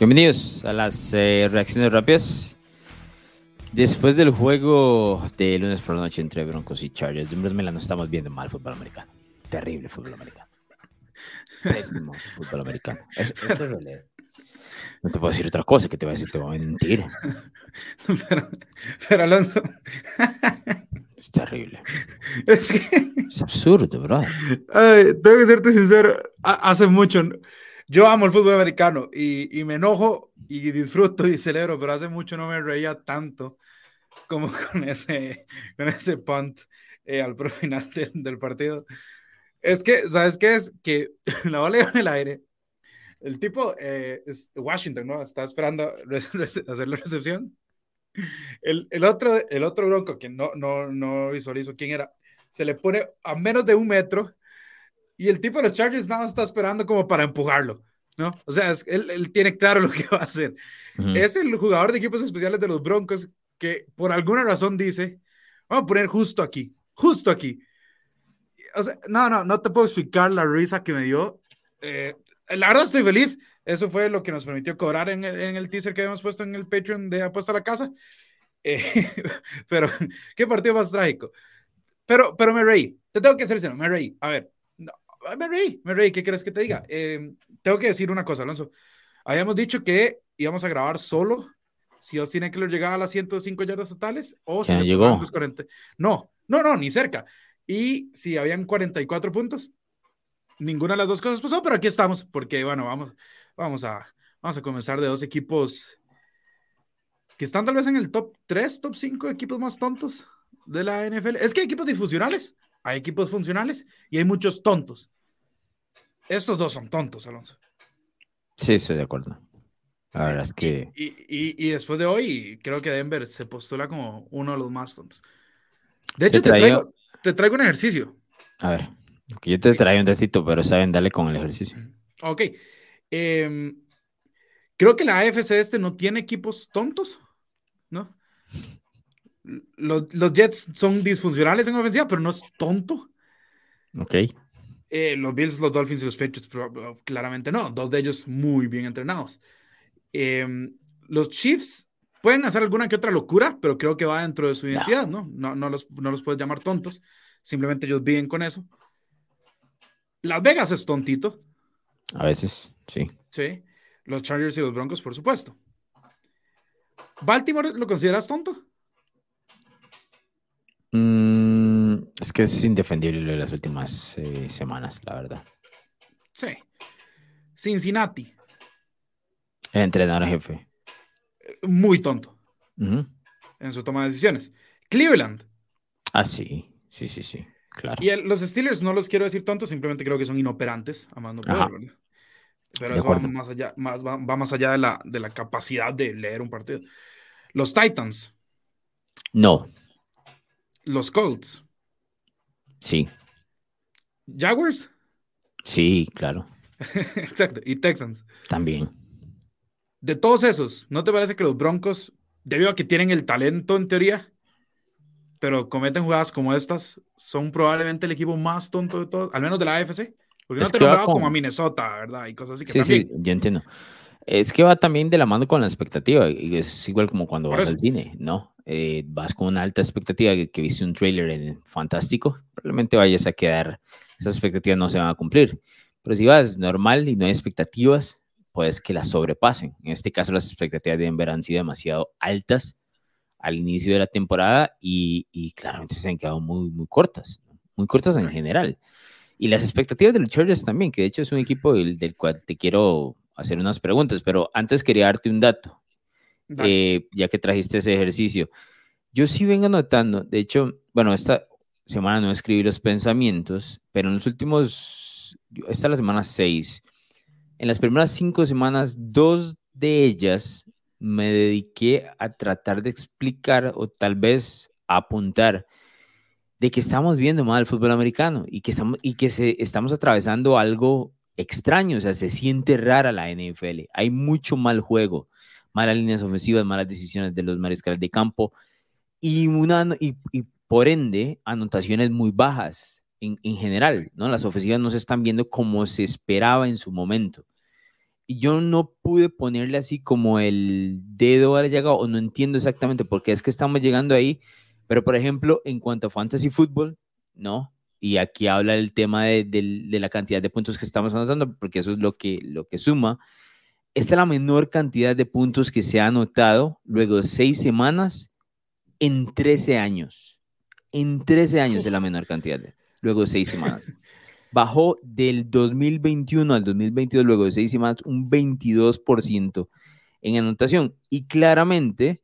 Bienvenidos a las eh, reacciones rápidas. Después del juego de lunes por la noche entre Broncos y Chargers, de no estamos viendo mal fútbol americano. Terrible fútbol americano. Pésimo fútbol americano. no te puedo decir otra cosa que te voy a decir, te voy a mentir. Pero, Alonso. Es terrible. Es, que... es absurdo, bro. tengo que serte sincero. Hace mucho. Yo amo el fútbol americano y, y, me enojo y disfruto y celebro, pero hace mucho no me reía tanto como con ese, con ese punt eh, al final del partido. Es que, ¿sabes qué es? Que la bola iba en el aire. El tipo, eh, es Washington, ¿no? Está esperando hacer la recepción. El, el, otro, el otro bronco, que no, no, no visualizo quién era, se le pone a menos de un metro y el tipo de los Chargers nada más está esperando como para empujarlo, ¿no? O sea, él, él, tiene claro lo que va a hacer. Es el jugador de equipos especiales de los Broncos que por alguna razón dice, vamos a poner justo aquí, justo aquí. O sea, no, no, no te puedo explicar la risa que me dio. Eh, la verdad estoy feliz. Eso fue lo que nos permitió cobrar en el, en el teaser que habíamos puesto en el Patreon de Apuesta a la Casa. Eh, pero, qué partido más trágico. Pero, pero me reí. Te tengo que hacer me reí. A ver, me reí, me reí, ¿qué quieres que te diga? Em, tengo que decir una cosa, Alonso. Habíamos dicho que íbamos a grabar solo si Austin Eckler llegaba a las 105 yardas totales o si llegó. No, no, no, ni cerca. Y si habían 44 puntos, ninguna de las dos cosas pasó, pero aquí estamos, porque bueno, vamos, vamos, a, vamos a comenzar de dos equipos que están tal vez en el top 3, top 5 equipos más tontos de la NFL. Es que hay equipos disfuncionales hay equipos funcionales y hay muchos tontos. Estos dos son tontos, Alonso. Sí, estoy de acuerdo. La verdad es que. Y, y, después de hoy, creo que Denver se postula como uno de los más tontos. De hecho, te, traigo, te traigo, un ejercicio. A ver, yo te traigo un decito, pero saben, dale con el ejercicio. Ok. Em, creo que la AFC este no tiene equipos tontos, ¿no? Los, Jets son disfuncionales en ofensiva, pero no es tonto. Ok. Eh, los Bills, los Dolphins y los Patriots, claramente no. Dos de ellos muy bien entrenados. Em, los Chiefs pueden hacer alguna que otra locura, pero creo que va dentro de su identidad, ¿no? No, no, los, no los puedes llamar tontos. Simplemente ellos viven con eso. Las Vegas es tontito. A veces, sí. Sí. Los Chargers y los Broncos, por supuesto. ¿Baltimore lo consideras tonto? Mm, es que es indefendible las últimas eh, semanas, la verdad. Sí. Cincinnati. El entrenador jefe. Muy tonto. En su toma de decisiones. Cleveland. Ah, sí. Sí, sí, sí. Claro. Y los Steelers no los quiero decir tontos, simplemente creo que son inoperantes, amando poder, Pero eso va más allá, más, va, más allá de la, de la capacidad de leer un partido. Los Titans. No. Los Colts. Sí. Jaguars. Sí, claro. Exacto. Y Texans. También. De todos esos, ¿no te parece que los Broncos, debido a que tienen el talento en teoría, pero cometen jugadas como estas, son probablemente el equipo más tonto de todos, al menos de la AFC? Porque no te lo como a Minnesota, ¿verdad? Y cosas así que sí, Sí, yo entiendo. Es que va también de la mano con la expectativa, y es igual como cuando vas al cine, ¿no? Eh, vas con una alta expectativa que, viste un trailer en fantástico, probablemente vayas a quedar, esas expectativas no se van a cumplir. Pero si vas normal y no hay expectativas, puedes que las sobrepasen. En este caso, las expectativas de Denver han sido demasiado altas al inicio de la temporada y, y claramente se han quedado muy, muy cortas, muy cortas en general. Y las expectativas de los Chargers también, que de hecho es un equipo del, del cual te quiero hacer unas preguntas, pero antes quería darte un dato. Eh, ya que trajiste ese ejercicio. Yo sí vengo notando, de hecho, bueno, esta semana no escribí los pensamientos, pero en los últimos, esta es la semana 6, en las primeras cinco semanas, dos de ellas me dediqué a tratar de explicar o tal vez apuntar de que estamos viendo mal el fútbol americano y que estamos, y que se, estamos atravesando algo extraño, o sea, se siente rara la NFL, hay mucho mal juego malas líneas ofensivas, malas decisiones de los mariscales de campo y, una, y, por ende anotaciones muy bajas en, en, general, ¿no? Las ofensivas no se están viendo como se esperaba en su momento. yo no pude ponerle así como el dedo a la llaga o no entiendo exactamente por qué es que estamos llegando ahí, pero por ejemplo, en cuanto a fantasy fútbol, ¿no? Y aquí habla el tema de, de, la cantidad de puntos que estamos anotando, porque eso es lo que, lo que suma. Esta es la menor cantidad de puntos que se ha anotado luego de seis semanas en 13 años. En 13 años es la menor cantidad, de, luego de seis semanas. Bajó del 2021 al 2022, luego de seis semanas, un 22% en anotación. Y claramente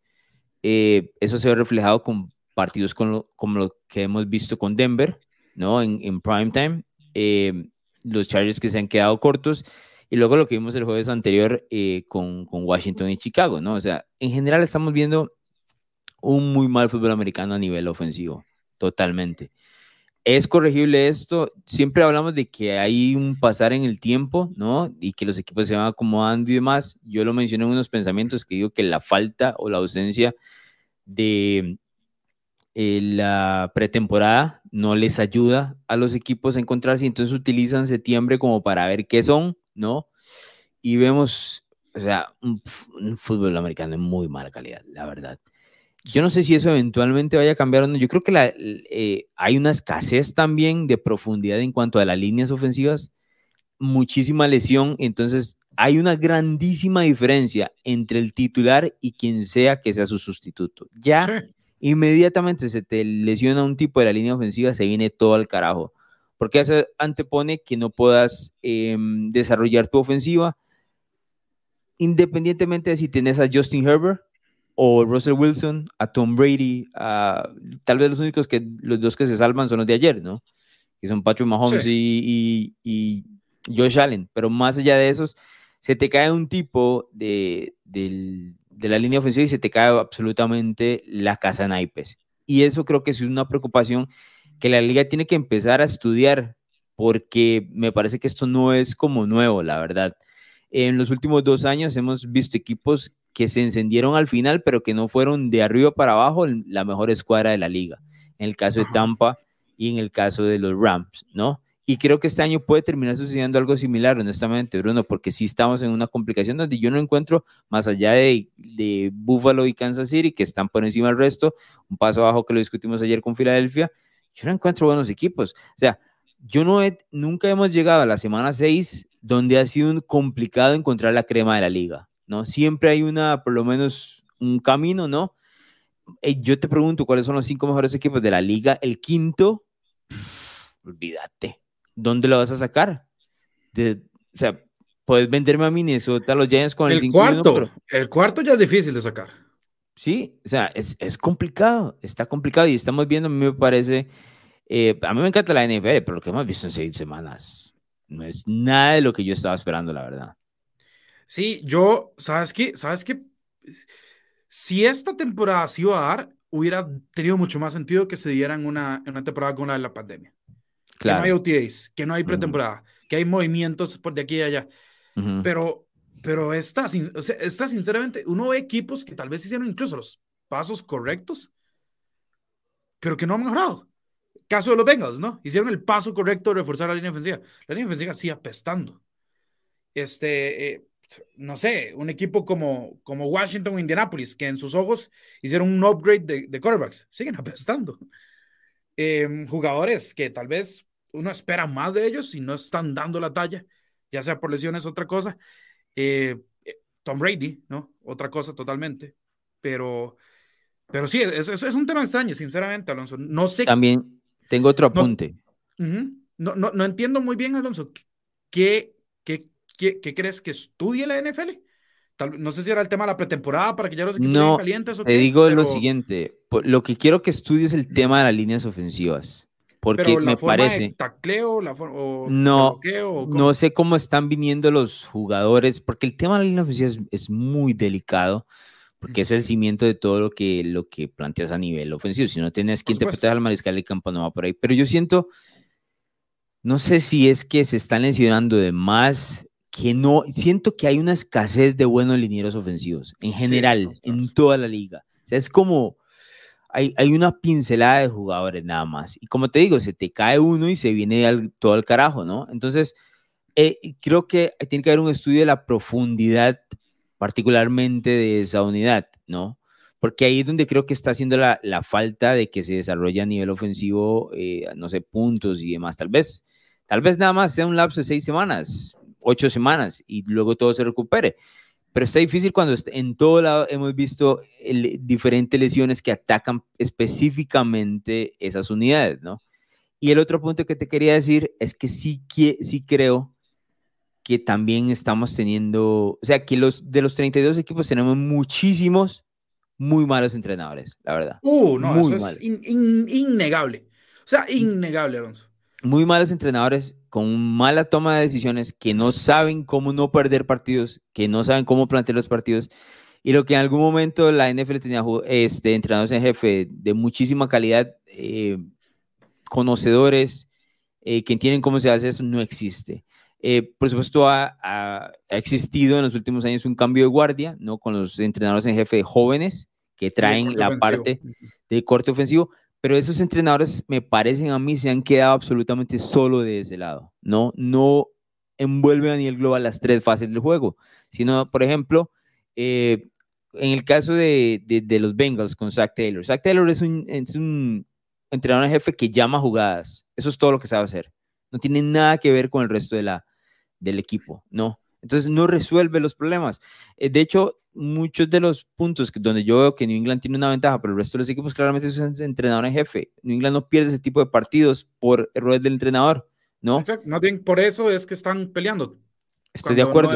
eh, eso se ve reflejado con partidos como lo que hemos visto con Denver, ¿no? En, en prime time, eh, los Chargers que se han quedado cortos y luego lo que vimos el jueves anterior eh, con, con, Washington y Chicago, ¿no? O sea, en general estamos viendo un muy mal fútbol americano a nivel ofensivo, totalmente. ¿Es corregible esto? Siempre hablamos de que hay un pasar en el tiempo, ¿no? Y que los equipos se van acomodando y demás. Yo lo mencioné en unos pensamientos que digo que la falta o la ausencia de eh, la pretemporada no les ayuda a los equipos a encontrarse, entonces utilizan septiembre como para ver qué son, ¿no? Y vemos, o sea, un, fútbol americano de muy mala calidad, la verdad. Yo no sé si eso eventualmente vaya a cambiar o no. Yo creo que eh, hay una escasez también de profundidad en cuanto a las líneas ofensivas, muchísima lesión, entonces hay una grandísima diferencia entre el titular y quien sea que sea su sustituto. Ya inmediatamente se te lesiona un tipo de la línea ofensiva, se viene todo al carajo. Porque eso antepone que no puedas em, desarrollar tu ofensiva, independientemente de si tienes a Justin Herbert o Russell Wilson, a Tom Brady, tal vez los únicos que los dos que se salvan son los de ayer, ¿no? Que son Patrick Mahomes y, y, Josh Allen. Pero más allá de esos, se te cae un tipo de, del, de la línea ofensiva y se te cae absolutamente la casa en naipes. Y eso creo que es una preocupación que la liga tiene que empezar a estudiar, porque me parece que esto no es como nuevo, la verdad. En los últimos dos años hemos visto equipos que se encendieron al final, pero que no fueron de arriba para abajo la mejor escuadra de la liga. En el caso de Tampa y en el caso de los Rams, ¿no? Y creo que este año puede terminar sucediendo algo similar, honestamente, Bruno, porque sí estamos en una complicación donde yo no encuentro, más allá de, de Buffalo y Kansas City, que están por encima del resto, un paso abajo que lo discutimos ayer con Filadelfia, yo no encuentro buenos equipos. O sea, yo no he, nunca hemos llegado a la semana 6 donde ha sido complicado encontrar la crema de la liga, ¿no? Siempre hay una, por lo menos, un camino, ¿no? Eh, yo te pregunto, ¿cuáles son los cinco mejores equipos de la liga? El quinto, olvídate ¿dónde lo vas a sacar? De, o sea, puedes venderme a Minnesota, los Giants con el, el cuarto. El cuarto ya es difícil de sacar. Sí, o sea, es, es complicado, está complicado y estamos viendo, a mí me parece, eh, a mí me encanta la NFL, pero lo que hemos visto en seis semanas no es nada de lo que yo estaba esperando, la verdad. Sí, yo, ¿sabes qué? ¿Sabes qué? Si esta temporada se iba a dar, hubiera tenido mucho más sentido que se dieran una, una temporada con la de la pandemia que no hay OTAs, que no hay pretemporada, que hay movimientos por de aquí y allá. Pero, pero está, o sea, está sinceramente, uno ve equipos que tal vez hicieron incluso los pasos correctos, pero que no han mejorado. Caso de los Bengals, ¿no? Hicieron el paso correcto de reforzar la línea ofensiva. La línea ofensiva sigue apestando. Este, eh, no sé, un equipo como, como Washington o Indianapolis, que en sus ojos hicieron un upgrade de, de quarterbacks, siguen apestando. Em, jugadores que tal vez uno espera más de ellos y no están dando la talla, ya sea por lesiones, otra cosa. Eh, eh, Tom Brady, ¿no? Otra cosa totalmente. Pero, pero sí, es, es, un tema extraño, sinceramente, Alonso. No sé. También tengo otro apunte. No, no, no, entiendo muy bien, Alonso. ¿Qué, qué, qué, qué crees que estudie la NFL? no sé si era el tema de la pretemporada para que ya los equipos no, calientes o Te digo lo siguiente, lo que quiero que estudies es el tema de las líneas ofensivas. Porque me parece. tacleo, la o no, no sé cómo están viniendo los jugadores, porque el tema de la línea ofensiva es, muy delicado, porque es el cimiento de todo lo que, lo que planteas a nivel ofensivo. Si no tienes quien te proteja al mariscal de campo, no va por ahí. Pero yo siento, no sé si es que se están lesionando de más que no, siento que hay una escasez de buenos linieros ofensivos en general, en toda la liga. O sea, es como, hay, hay, una pincelada de jugadores nada más. Y como te digo, se te cae uno y se viene todo al carajo, ¿no? Entonces, Eh, creo que tiene que haber un estudio de la profundidad, particularmente de esa unidad, ¿no? Porque ahí es donde creo que está haciendo la, la falta de que se desarrolle a nivel ofensivo, eh, no sé, puntos y demás. Tal vez, tal vez nada más sea un lapso de seis semanas, ocho semanas y luego todo se recupere. Pero está difícil cuando en todo lado hemos visto diferentes lesiones que atacan específicamente esas unidades, ¿no? Y el otro punto que te quería decir es que sí, sí creo que también estamos teniendo, o sea, que los de los 32 equipos tenemos muchísimos muy malos entrenadores, la verdad. Uh, no, eso es innegable. O sea, innegable, Alonso. Muy malos entrenadores con mala toma de decisiones, que no saben cómo no perder partidos, que no saben cómo plantear los partidos. Y lo que en algún momento la NFL tenía este, entrenadores en jefe de muchísima calidad, eh, conocedores, eh, que entienden cómo se hace eso, no existe. Eh, por supuesto, ha, ha, existido en los últimos años un cambio de guardia, ¿no? Con los entrenadores en jefe jóvenes que traen la parte de corte ofensivo, pero esos entrenadores me parecen a mí se han quedado absolutamente solo de ese lado, ¿no? No envuelven a nivel global las tres fases del juego, sino, por ejemplo, eh, en el caso de, de, los Bengals con Zach Taylor, Zach Taylor es un, entrenador en jefe que llama jugadas, eso es todo lo que sabe hacer, no tiene nada que ver con el resto de la, del equipo, ¿no? Entonces no resuelve los problemas. Eh, de hecho, muchos de los puntos que, donde yo veo que New England tiene una ventaja, pero el resto de los equipos claramente es entrenador en jefe. New England no pierde ese tipo de partidos por errores del entrenador, ¿no? Exacto. No bien por eso es que están peleando. Estoy de acuerdo.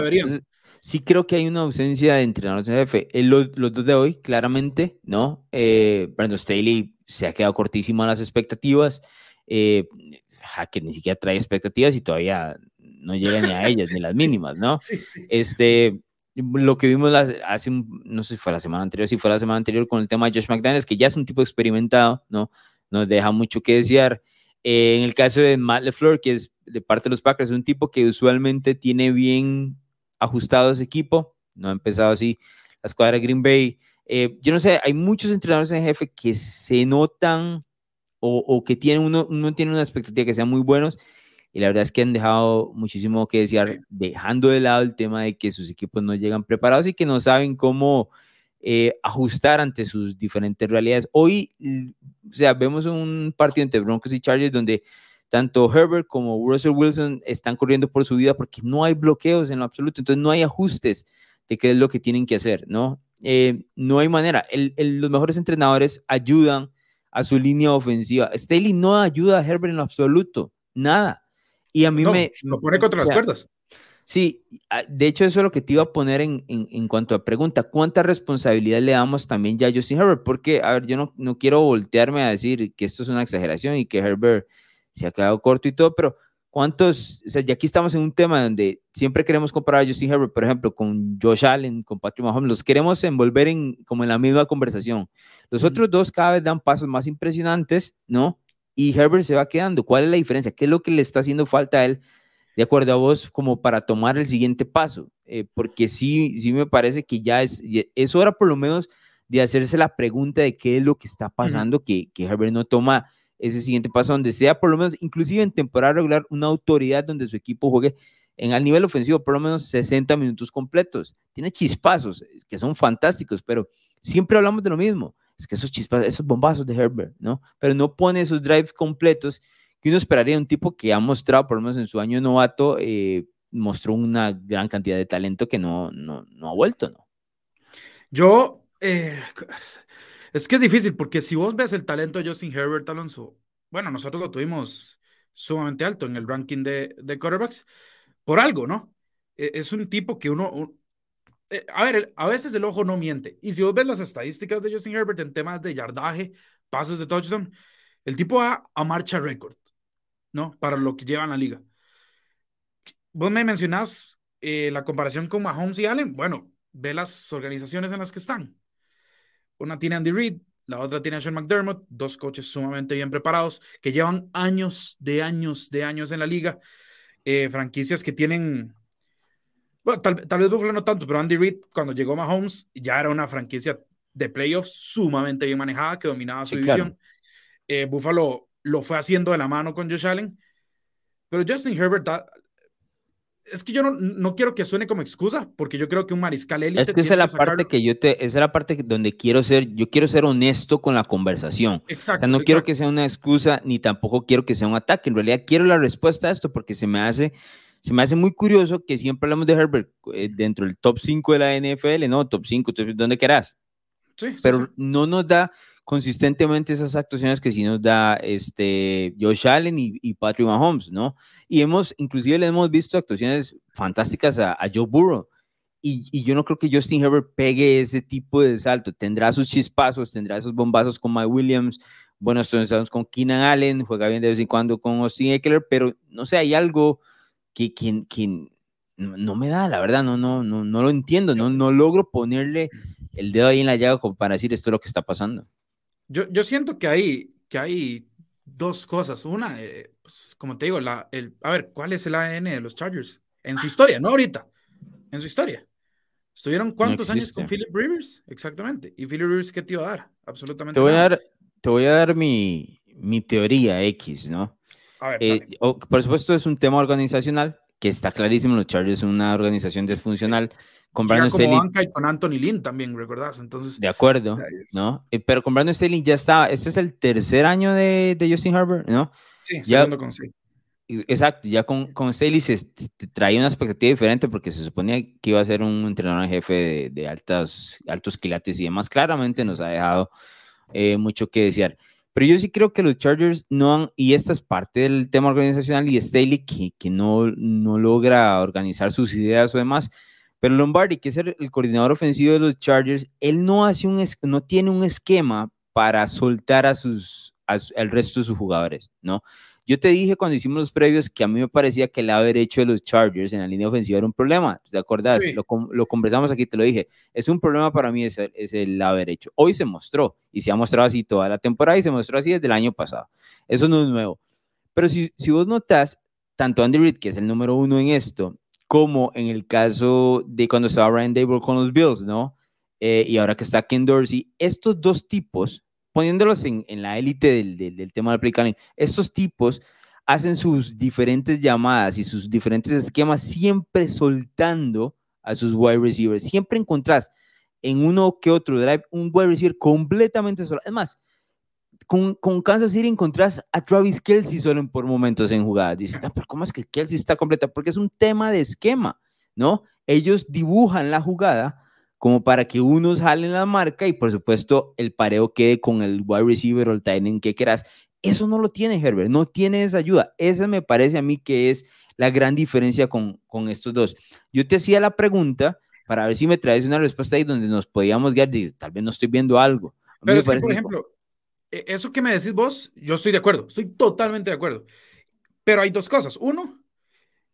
sí creo que hay una ausencia de entrenadores en jefe. Eh, los, los, dos de hoy, claramente, ¿no? Eh, Brandon Staley se ha quedado cortísimo a las expectativas. Eh, que ni siquiera trae expectativas y todavía no llega ni a ellas, ni las mínimas, ¿no? Sí, sí. Este, lo que vimos hace, no sé si fue la semana anterior, si fue la semana anterior con el tema de Josh McDaniels, que ya es un tipo experimentado, ¿no? Nos deja mucho que desear. Eh, en el caso de Matt LeFleur, que es de parte de los Packers, es un tipo que usualmente tiene bien ajustado ese equipo, no ha empezado así la escuadra de Green Bay. Eh, yo no sé, hay muchos entrenadores en jefe que se notan o, o que tienen uno, uno tiene una expectativa que sean muy buenos y la verdad es que han dejado muchísimo que desear, dejando de lado el tema de que sus equipos no llegan preparados y que no saben cómo eh, ajustar ante sus diferentes realidades. Hoy, o sea, vemos un partido entre Broncos y Chargers donde tanto Herbert como Russell Wilson están corriendo por su vida porque no hay bloqueos en lo absoluto, entonces no hay ajustes de qué es lo que tienen que hacer, ¿no? Eh, no hay manera. los mejores entrenadores ayudan a su línea ofensiva. Staley no ayuda a Herbert en lo absoluto, nada. Y a mí me... Lo pone contra las cuerdas. Sí, de hecho eso es lo que te iba a poner en, en, en, cuanto a pregunta, ¿cuánta responsabilidad le damos también ya a Justin Herbert? Porque, a ver, yo no, no quiero voltearme a decir que esto es una exageración y que Herbert se ha quedado corto y todo, pero ¿cuántos? O sea, ya aquí estamos en un tema donde siempre queremos comparar a Justin Herbert, por ejemplo, con Josh Allen, con Patrick Mahomes, los queremos envolver en como en la misma conversación. Los otros dos cada vez dan pasos más impresionantes, ¿no? Y Herbert se va quedando. ¿Cuál es la diferencia? ¿Qué es lo que le está haciendo falta a él, de acuerdo a vos, como para tomar el siguiente paso? Eh, porque sí, sí me parece que ya es, es hora por lo menos de hacerse la pregunta de qué es lo que está pasando, que, que Herbert no toma ese siguiente paso, donde sea por lo menos, inclusive en temporada regular, una autoridad donde su equipo juegue en el nivel ofensivo por lo menos 60 minutos completos. Tiene chispazos que son fantásticos, pero siempre hablamos de lo mismo es que esos chispas, esos bombazos de Herbert, ¿no? Pero no pone esos drives completos que uno esperaría un tipo que ha mostrado, por lo menos en su año novato, eh, mostró una gran cantidad de talento que no, no, no ha vuelto, ¿no? Yo, eh, es que es difícil, porque si vos ves el talento de Justin Herbert Alonso, bueno, nosotros lo tuvimos sumamente alto en el ranking de, de quarterbacks, por algo, ¿no? E, es un tipo que uno, eh, a ver, a veces el ojo no miente. Y si vos ves las estadísticas de Justin Herbert en temas de yardaje, pases de touchdown, el tipo va a marcha récord, ¿no? Para lo que lleva en la liga. Vos me mencionás eh, la comparación con Mahomes y Allen. Bueno, ve las organizaciones en las que están. Una tiene Andy Reid, la otra tiene Sean McDermott, dos coches sumamente bien preparados, que llevan años de años de años en la liga. Eh, franquicias que tienen bueno, tal, vez Buffalo no tanto, pero Andy Reid, cuando llegó Mahomes, ya era una franquicia de playoffs sumamente bien manejada, que dominaba su división. Eh, Buffalo lo fue haciendo de la mano con Josh Allen. Pero Justin Herbert, es que yo no, no, quiero que suene como excusa, porque yo creo que un mariscal élite. Es que esa es la parte que yo te, esa es la parte donde quiero ser, yo quiero ser honesto con la conversación. Exacto. O sea, no quiero que sea una excusa, ni tampoco quiero que sea un ataque. En realidad quiero la respuesta a esto, porque se me hace, se me hace muy curioso que siempre hablamos de Herbert eh, dentro del top 5 de la NFL, ¿no? Top 5, donde quieras. Sí, Pero no nos da consistentemente esas actuaciones que sí nos da este Josh Allen y, Patrick Mahomes, ¿no? Y hemos, inclusive le hemos visto actuaciones fantásticas a, Joe Burrow. Y, yo no creo que Justin Herbert pegue ese tipo de salto. Tendrá sus chispazos, tendrá esos bombazos con Mike Williams, buenos estamos con Keenan Allen, juega bien de vez en cuando con Austin Eckler, pero no sé, hay algo que, que, que no me da, la verdad, no, no, no, no lo entiendo, no, no logro ponerle el dedo ahí en la llaga como para decir esto es lo que está pasando. Yo, yo siento que hay, que hay dos cosas. Una, eh, pues, como te digo, la, el, a ver, ¿cuál es el ADN de los Chargers? En su historia, no ahorita, en su historia. ¿Estuvieron cuántos años con Philip Rivers? Exactamente. ¿Y Philip Rivers qué te iba a dar? Absolutamente te voy A dar, te voy a dar mi, mi teoría X, ¿no? A ver, eh, por supuesto, es un tema organizacional que está clarísimo. Los Chargers son una organización disfuncional. Con Brandon Staley. y con Anthony Lynn también, ¿recordás? Entonces, de acuerdo, ¿no? Eh, pero con Brandon Staley ya está, este es el tercer año de, de Justin Herbert, ¿no? Sí, ya, segundo con sí. Exacto, ya con, con Staley se traía una expectativa diferente porque se suponía que iba a ser un entrenador en jefe de, de altas, altos quilates y demás. Claramente nos ha dejado eh, mucho que desear. Pero yo sí creo que los Chargers no han, y esta es parte del tema organizacional y Staley que, que no, no logra organizar sus ideas o demás, pero Lombardi, que es el, coordinador ofensivo de los Chargers, él no, hace un, no tiene un esquema para soltar a sus, al resto de sus jugadores, ¿no? Yo te dije cuando hicimos los previos que a mí me parecía que el lado derecho de los Chargers en la línea ofensiva era un problema. ¿Te acordás? Lo, lo, conversamos aquí, te lo dije. Es un problema para mí, es es el lado derecho. Hoy se mostró y se ha mostrado así toda la temporada y se mostró así desde el año pasado. Eso no es nuevo. Pero si, si vos notas, tanto Andy Reid, que es el número uno en esto, como en el caso de cuando estaba Ryan Dable con los Bills, ¿no? Eh, y ahora que está Ken Dorsey, estos dos tipos, poniéndolos en, en la élite del, del, tema del play estos tipos hacen sus diferentes llamadas y sus diferentes esquemas siempre soltando a sus wide receivers. Siempre encontrás en uno que otro drive un wide receiver completamente solo. Es más, con, con, Kansas City encontrás a Travis Kelsey solo por momentos en jugada. Dices, ah, pero ¿cómo es que Kelsey está completa? Porque es un tema de esquema, ¿no? Ellos dibujan la jugada como para que unos jalen la marca y por supuesto el pareo quede con el wide receiver o el tight end que quieras. Eso no lo tiene Herbert, no tiene esa ayuda. Esa me parece a mí que es la gran diferencia con, con estos dos. Yo te hacía la pregunta para ver si me traes una respuesta ahí donde nos podíamos guiar, tal vez no estoy viendo algo. Pero es que, por ejemplo, e, eso que me decís vos, yo estoy de acuerdo, estoy totalmente de acuerdo. Pero hay dos cosas. Uno,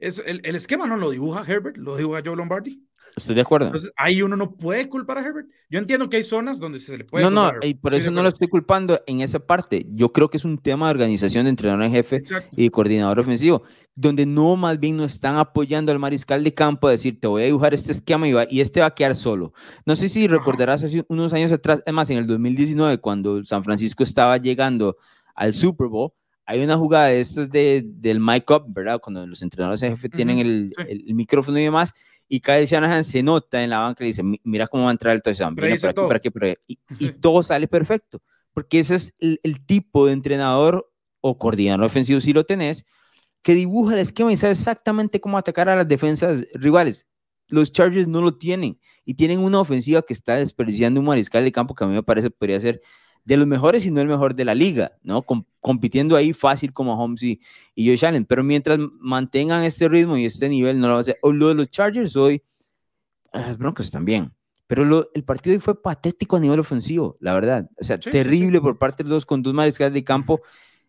es el, el esquema no lo dibuja Herbert, lo dibuja Joe Lombardi. Estoy de acuerdo. Entonces, ahí uno no puede culpar a Herbert. Yo entiendo que hay zonas donde se le puede. No, no, y por eso no lo estoy culpando en esa parte. Yo creo que es un tema de organización de entrenador en jefe y coordinador ofensivo, donde no más bien no están apoyando al mariscal de campo a decir, te voy a dibujar este esquema y, y este va a quedar solo. No sé si recordarás hace unos años atrás, además en el 2019, cuando San Francisco estaba llegando al Super Bowl, hay una jugada de estos de, del mic up, ¿verdad? Cuando los entrenadores en jefe tienen el, el micrófono y demás y Kyle Shanahan se nota en la banca y dice, mira cómo va a entrar el touchdown, por aquí, por aquí, por aquí. Y, todo sale perfecto, porque ese es el, tipo de entrenador o coordinador ofensivo, si lo tenés, que dibuja el esquema y sabe exactamente cómo atacar a las defensas rivales. Los Chargers no lo tienen y tienen una ofensiva que está desperdiciando un mariscal de campo que a mí me parece podría ser de los mejores y no el mejor de la liga, ¿no? compitiendo ahí fácil como Holmes y, y Josh Allen, pero mientras mantengan este ritmo y este nivel, no lo va a hacer. O lo de los Chargers hoy, las Broncos también, pero el partido hoy fue patético a nivel ofensivo, la verdad. O sea, terrible por parte de los dos con dos mariscales de campo.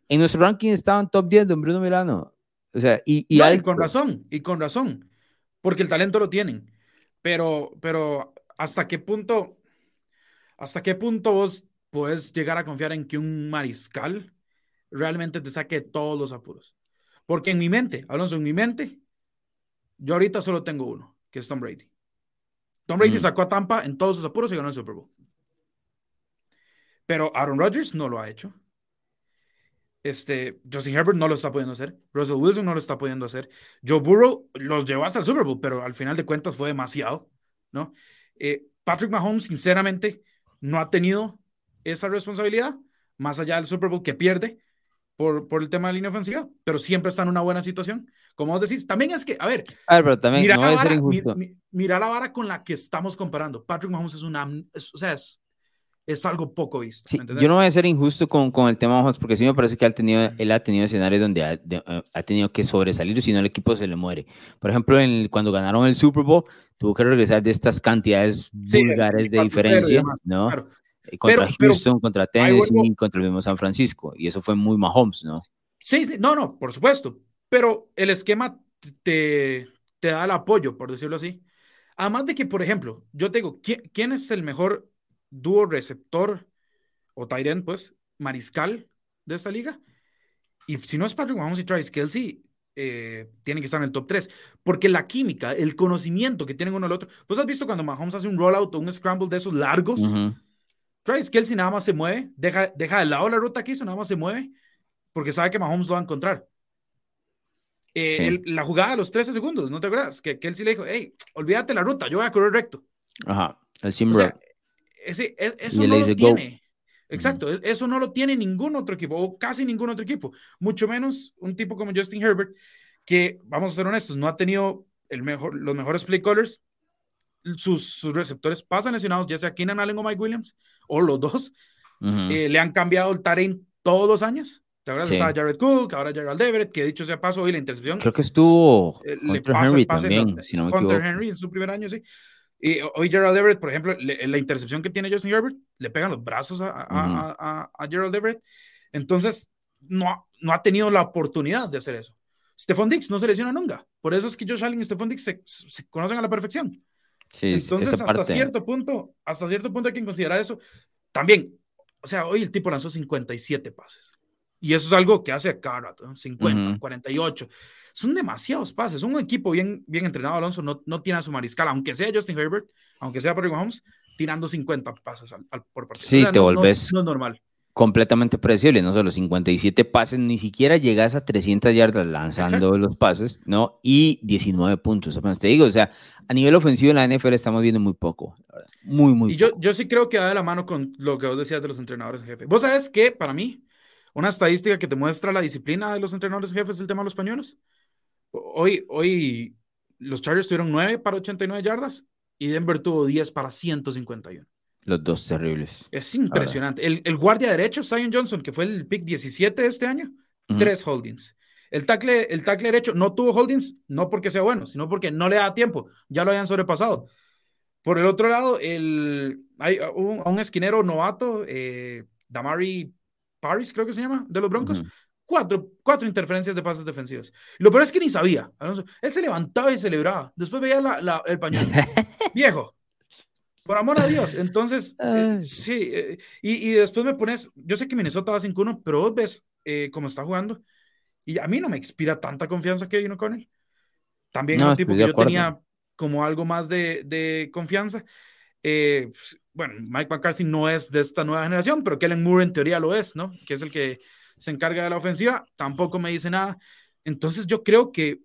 En nuestro ranking estaban top 10 de Bruno Milano. O sea, y, y, y con razón, y con razón, porque el talento lo tienen. Pero, pero, ¿hasta qué punto, hasta qué punto vos puedes llegar a confiar en que un mariscal realmente te saque todos los apuros. Porque en mi mente, Alonso, en mi mente, yo ahorita solo tengo uno, que es Tom Brady. Tom Brady mm. sacó a Tampa en todos sus apuros y ganó el Super Bowl. Pero Aaron Rodgers no lo ha hecho. Este, Justin Herbert no lo está pudiendo hacer. Russell Wilson no lo está pudiendo hacer. Joe Burrow los llevó hasta el Super Bowl, pero al final de cuentas fue demasiado, ¿no? Eh, Patrick Mahomes, sinceramente, no ha tenido esa responsabilidad, más allá del Super Bowl que pierde por, por el tema de línea ofensiva, pero siempre está en una buena situación. Como vos decís, también es que, a ver, a ver pero también mira, no la vara, mira la vara con la que estamos comparando. Patrick Mahomes es una, es- o sea, es, es algo poco visto. Sí, yo no voy a ser injusto con, con el tema Mahomes, porque sí me parece que él, tenido, él ha tenido escenarios donde ha, de- eh, ha tenido que sobresalir, si no el equipo se le muere. Por ejemplo, en cuando ganaron el Super Bowl, tuvo que regresar de estas cantidades Sí, vulgares de 24-0 y diferencia, demás, ¿no? claro. Eh, Contra Pero- pero Houston, contra ahí Tennessee, contra el mismo San Francisco, y eso fue muy Mahomes, ¿no? Sí, sí, no, no, por supuesto. Pero el esquema te, te da el apoyo, por decirlo así. Además de que, por ejemplo, yo te digo, ¿quién, quién es el mejor dúo receptor o end, pues, mariscal de esta liga? Y si no es Patrick Mahomes y Travis Kelsey, eh, tienen que estar en el top 3. Porque la química, el conocimiento que tienen uno al otro. ¿Vos has visto cuando Mahomes hace un rollout o un scramble de esos largos? Ujú. Travis Kelsey nada más se mueve, deja, deja de lado la ruta que hizo, nada más se mueve, porque sabe que Mahomes lo va a encontrar. Eh, Sí. el- la jugada a los 13 segundos, ¿no te acuerdas? Que Kelsey le dijo, hey, olvídate la ruta, yo voy a correr recto. Ajá, el sim O sea, route. ese, e- eso no lo dice, "Go". tiene. Exacto, e- eso no lo tiene ningún otro equipo, o casi ningún otro equipo. Mucho menos un tipo como Justin Herbert, que, vamos a ser honestos, no ha tenido el mejor, los mejores play callers. Sus, sus receptores pasan lesionados, ya sea Keenan Allen o Mike Williams, o los dos. Eh, le han cambiado el terreno todos los años. ¿Te acuerdas? Sí. Estaba Jared Cook, ahora Gerald Everett, que dicho sea paso, hoy la intercepción. Creo que estuvo eh, le pasa el Henry pase, también, no, si no Hunter. Henry en su primer año, sí. Y hoy Gerald Everett, por ejemplo, le- la intercepción que tiene Justin Herbert, le pegan los brazos a, a- a- a- a Gerald Everett. Entonces, no, ha- no ha tenido la oportunidad de hacer eso. Stephon Dix no se lesiona nunca. Por eso es que Josh Allen y Stephon Dix se, se conocen a la perfección. Sí, es- Entonces, hasta parte. cierto punto, hasta cierto punto hay que considerar eso. También, o sea, hoy el tipo lanzó 57 pases. Y eso es algo que hace cada rato, ¿no? 50, Ujú. 48. Son demasiados pases. Un equipo bien, bien entrenado, Alonso, no, no tiene a su mariscal, aunque sea Justin Herbert, aunque sea Patrick Mahomes, tirando 50 pases al, al- por partido. Sí, te no- no es- volvés- No, es normal. Completamente predecible, no solo 57 pases, ni siquiera llegas a 300 yardas lanzando los pases, ¿no? Y 19 puntos, apenas te digo, o sea, a nivel ofensivo en la NFL estamos viendo muy poco, muy, muy Y yo, poco. yo sí creo que va de la mano con lo que vos decías de los entrenadores en jefe. Vos sabes que, para mí, una estadística que te muestra la disciplina de los entrenadores en jefe es el tema de los pañuelos. Hoy, hoy los Chargers tuvieron 9 para 89 yardas y Denver tuvo 10 para 151. Los dos terribles. Es impresionante. El, el guardia derecho, Zion Johnson, que fue el pick 17 de este año, tres holdings. El tackle, el tackle derecho no tuvo holdings, no porque sea bueno, sino porque no le da tiempo. Ya lo habían sobrepasado. Por el otro lado, el, hay un, esquinero novato, eh, Damari Paris, creo que se llama, de los Broncos. Cuatro, cuatro interferencias de pases defensivos. Lo peor es que ni sabía. Él se levantaba y celebraba. Después veía la- la- el pañuelo. Viejo. Por amor a Dios. Entonces, eh, sí. eh, y, y después me pones. Yo sé que Minnesota va 5-1, pero vos ves eh, cómo está jugando. Y a mí no me inspira tanta confianza Kevin O'Connell. También No, un tipo que yo acuerdo. tenía como algo más de, de confianza. Eh, pues, bueno, Mike McCarthy no es de esta nueva generación, pero Kellen Moore en teoría lo es, ¿no? Que es el que se encarga de la ofensiva. Tampoco me dice nada. Entonces yo creo que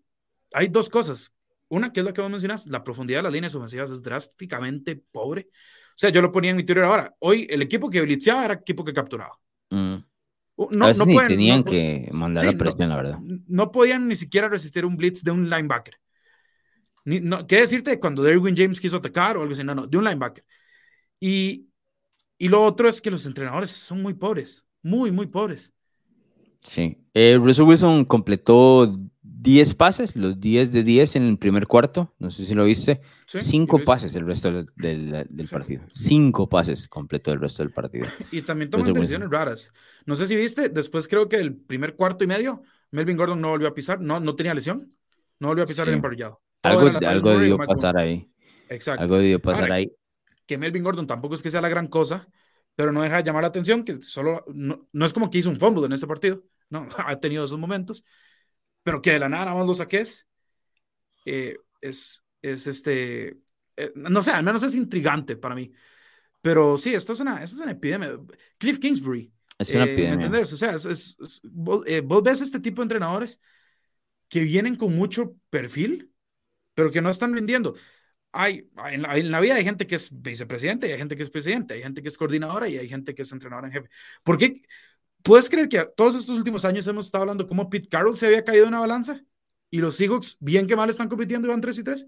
hay dos cosas. Una, que es la que vos mencionas, la profundidad de las líneas ofensivas es drásticamente pobre. O sea, yo lo ponía en mi Twitter ahora. Hoy el equipo que blitzeaba era el equipo que capturaba. Mm. No, a veces no ni pueden- tenían no- que mandar sí, la presión, la verdad. no podían ni siquiera resistir un blitz de un linebacker. Ni, no, ¿Qué decirte cuando Derwin James quiso atacar o algo así? No, no, de un linebacker. Y, y lo otro es que los entrenadores son muy pobres, muy, muy pobres. Sí. Eh, Russell Wilson completó 10 pases, los 10 de 10 en el primer cuarto. No sé si lo viste. ¿sí? Y Cinco lo hizo. pases el resto del, del- del Sí. partido. Cinco pases completó el resto del partido. Y también toman decisiones raras. No sé si viste, después creo que el primer cuarto y medio, Melvin Gordon no volvió a pisar, no, no tenía lesión, no volvió a pisar Sí. el emparrillado. Algo, algo debió pasar ahí. Exacto. Algo debió pasar Ahora, ahí. que Melvin Gordon tampoco es que sea la gran cosa, pero no deja de llamar la atención, que solo, no, no es como que hizo un fumble en este partido, no, ha tenido esos momentos, pero que de la nada nada más lo saques, eh, es, es este, eh, no sé, al menos es intrigante para mí. Pero sí, esto es una, esto es una epidemia. Cliff Kingsbury, Es una epidemia. ¿Me entendés? O sea, es, vos, vos, ves este tipo de entrenadores que vienen con mucho perfil, pero que no están vendiendo. Hay, en, la, vida hay gente que es vicepresidente, hay gente que es presidente, hay gente que es coordinadora y hay gente que es entrenadora en jefe. ¿Por qué? ¿Puedes creer que todos estos últimos años hemos estado hablando cómo Pete Carroll se había caído en una balanza y los Seahawks, bien que mal, están compitiendo y van 3 y 3?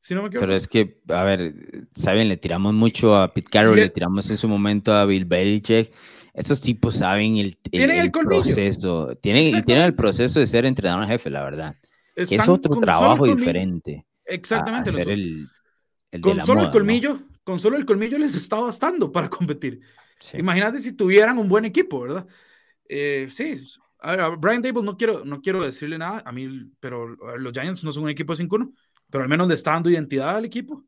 Si no me Pero es que, a ver, saben, le tiramos mucho a Pete Carroll, le, tiramos en su momento a Bill Belichick. Estos tipos saben el, el, proceso, tienen, tienen el proceso de ser entrenador en jefe, la verdad. es otro trabajo diferente. Exactamente. el, con solo el colmillo, con solo el colmillo les está bastando para competir. Imagínate si tuvieran un buen equipo, ¿verdad? Eh, sí, a, ver, Brian Dable no quiero, no quiero decirle nada a mí, pero los Giants no son un equipo de 5-1, pero al menos le está dando identidad al equipo.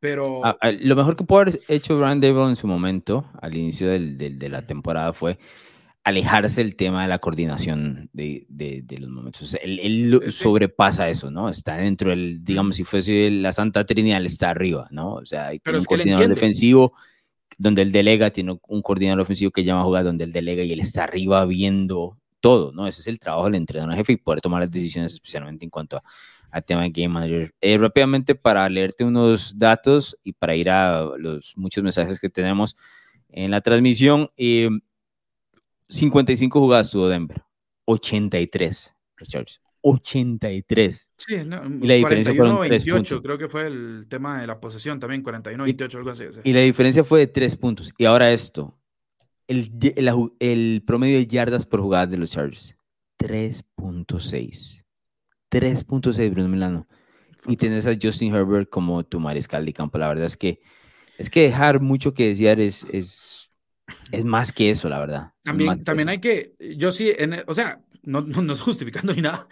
Pero... lo mejor que pudo haber hecho Brian Dable en su momento, al inicio del, de la temporada, fue alejarse el tema de la coordinación de, de, los momentos. él, sobrepasa eso, ¿no? Está dentro del, digamos, si fuese la Santa Trinidad, está arriba, ¿no? O sea, hay un coordinador defensivo donde él delega, tiene un coordinador ofensivo que llama a jugar donde él delega y él está arriba viendo todo, ¿no? Ese es el trabajo del entrenador jefe y poder tomar las decisiones, especialmente en cuanto al tema de Game Manager. Eh, rápidamente, para leerte unos datos y para ir a los muchos mensajes que tenemos en la transmisión, eh, 55 jugadas tuvo Denver, 83 los Chargers. 83. Sí, no, y la diferencia 41, 28, creo que fue el tema de la posesión también, 41, 28, algo así. Y la diferencia fue de 3 puntos. Y ahora esto, el, el, el promedio de yardas por jugada de los Chargers, 3.6. 3.6, Bruno Milano. Y tienes a Justin Herbert como tu mariscal de campo. La verdad es que es que dejar mucho que desear es, es es más que eso, la verdad. También, también hay que, yo sí, en, o sea, no, no, no, es justificando ni nada,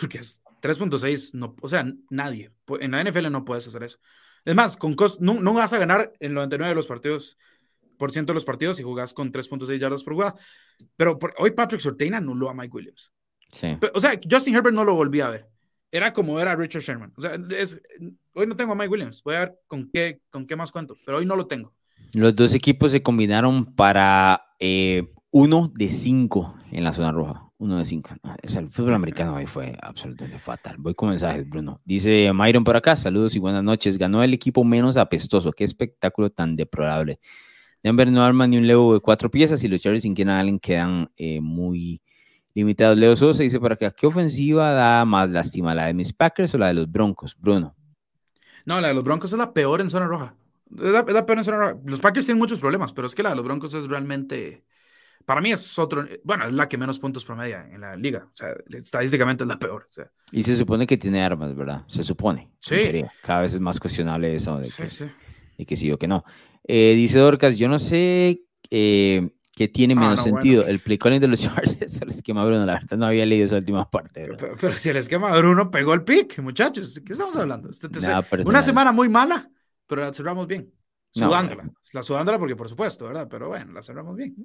porque es 3.6, no, o sea, nadie, en la NFL no puedes hacer eso. Es más, con no, no vas a ganar en 99 de los partidos, por ciento de los partidos si jugás con 3.6 yardas por jugada. Pero hoy Patrick Sortain anuló a Mike Williams. Sí. o sea, Justin Herbert no lo volví a ver. Era como era Richard Sherman. O sea, es, hoy no tengo a Mike Williams. Voy a ver con qué, con qué más cuento, pero hoy no lo tengo. Los dos equipos se combinaron para eh, uno de cinco en la zona roja. Uno de cinco. el fútbol americano ahí fue absolutamente fatal. Voy con mensajes, Bruno. Dice Myron por acá. Saludos y buenas noches. Ganó el equipo menos apestoso. Qué espectáculo tan deplorable. Denver no arma ni un levo de cuatro piezas y los Chargers sin Keenan Allen quedan eh, muy limitados. Leo Sosa dice por acá, ¿qué ofensiva da más lástima, la de mis Packers o la de los Broncos, Bruno? No, la de los Broncos es la peor en zona roja. Los Packers tienen muchos problemas, pero es que la de los Broncos es realmente. Para mí es otro. Bueno, es la que menos puntos promedia en la liga. O sea, estadísticamente es la peor. Y se supone que tiene armas, ¿verdad? Se supone. Sí. Cada vez es más cuestionable eso de que, sí, Y que sí o que no. Eh, dice Dorcas, yo no sé eh, qué tiene ah, menos sentido. El play calling de los Chargers o el esquema Bruno. La verdad no había leído esa última parte. Pero, si el esquema Bruno pegó el pick, muchachos, ¿qué estamos hablando? Este, una semana muy mala pero la cerramos bien. Sudándola. la sudándola porque, por supuesto, ¿verdad? Pero bueno, la cerramos bien.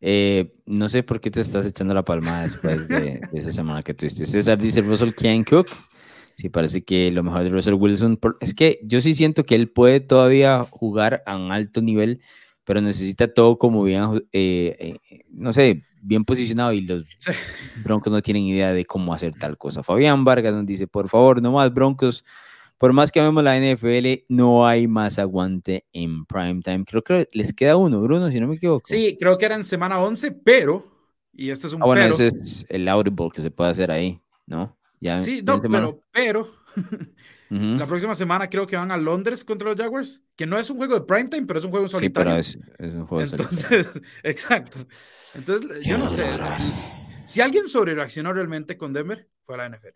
Eh, no sé por qué te estás echando la palma después de, esa semana que tuviste. César dice Russell Ken Cook. Sí, parece que lo mejor de Russell Wilson. Es que yo sí siento que él puede todavía jugar a un alto nivel, pero necesita todo como bien, eh, eh, no sé, bien posicionado y los Broncos no tienen idea de cómo hacer tal cosa. Fabián Vargas nos dice, por favor, no más Broncos por más que vemos la NFL, no hay más aguante en prime time. Creo que les queda uno, Bruno, si no me equivoco. Sí, creo que era en semana 11, pero, y este es un ah, bueno, ese es el audible que se puede hacer ahí, ¿no? Ya sí, no, pero, pero la próxima semana creo que van a Londres contra los Jaguars, que no es un juego de prime time, pero es un juego solitario. Sí, pero es, un juego Entonces, exacto. Entonces, yo no sé. Si alguien sobrereaccionó realmente con Denver, fue la NFL.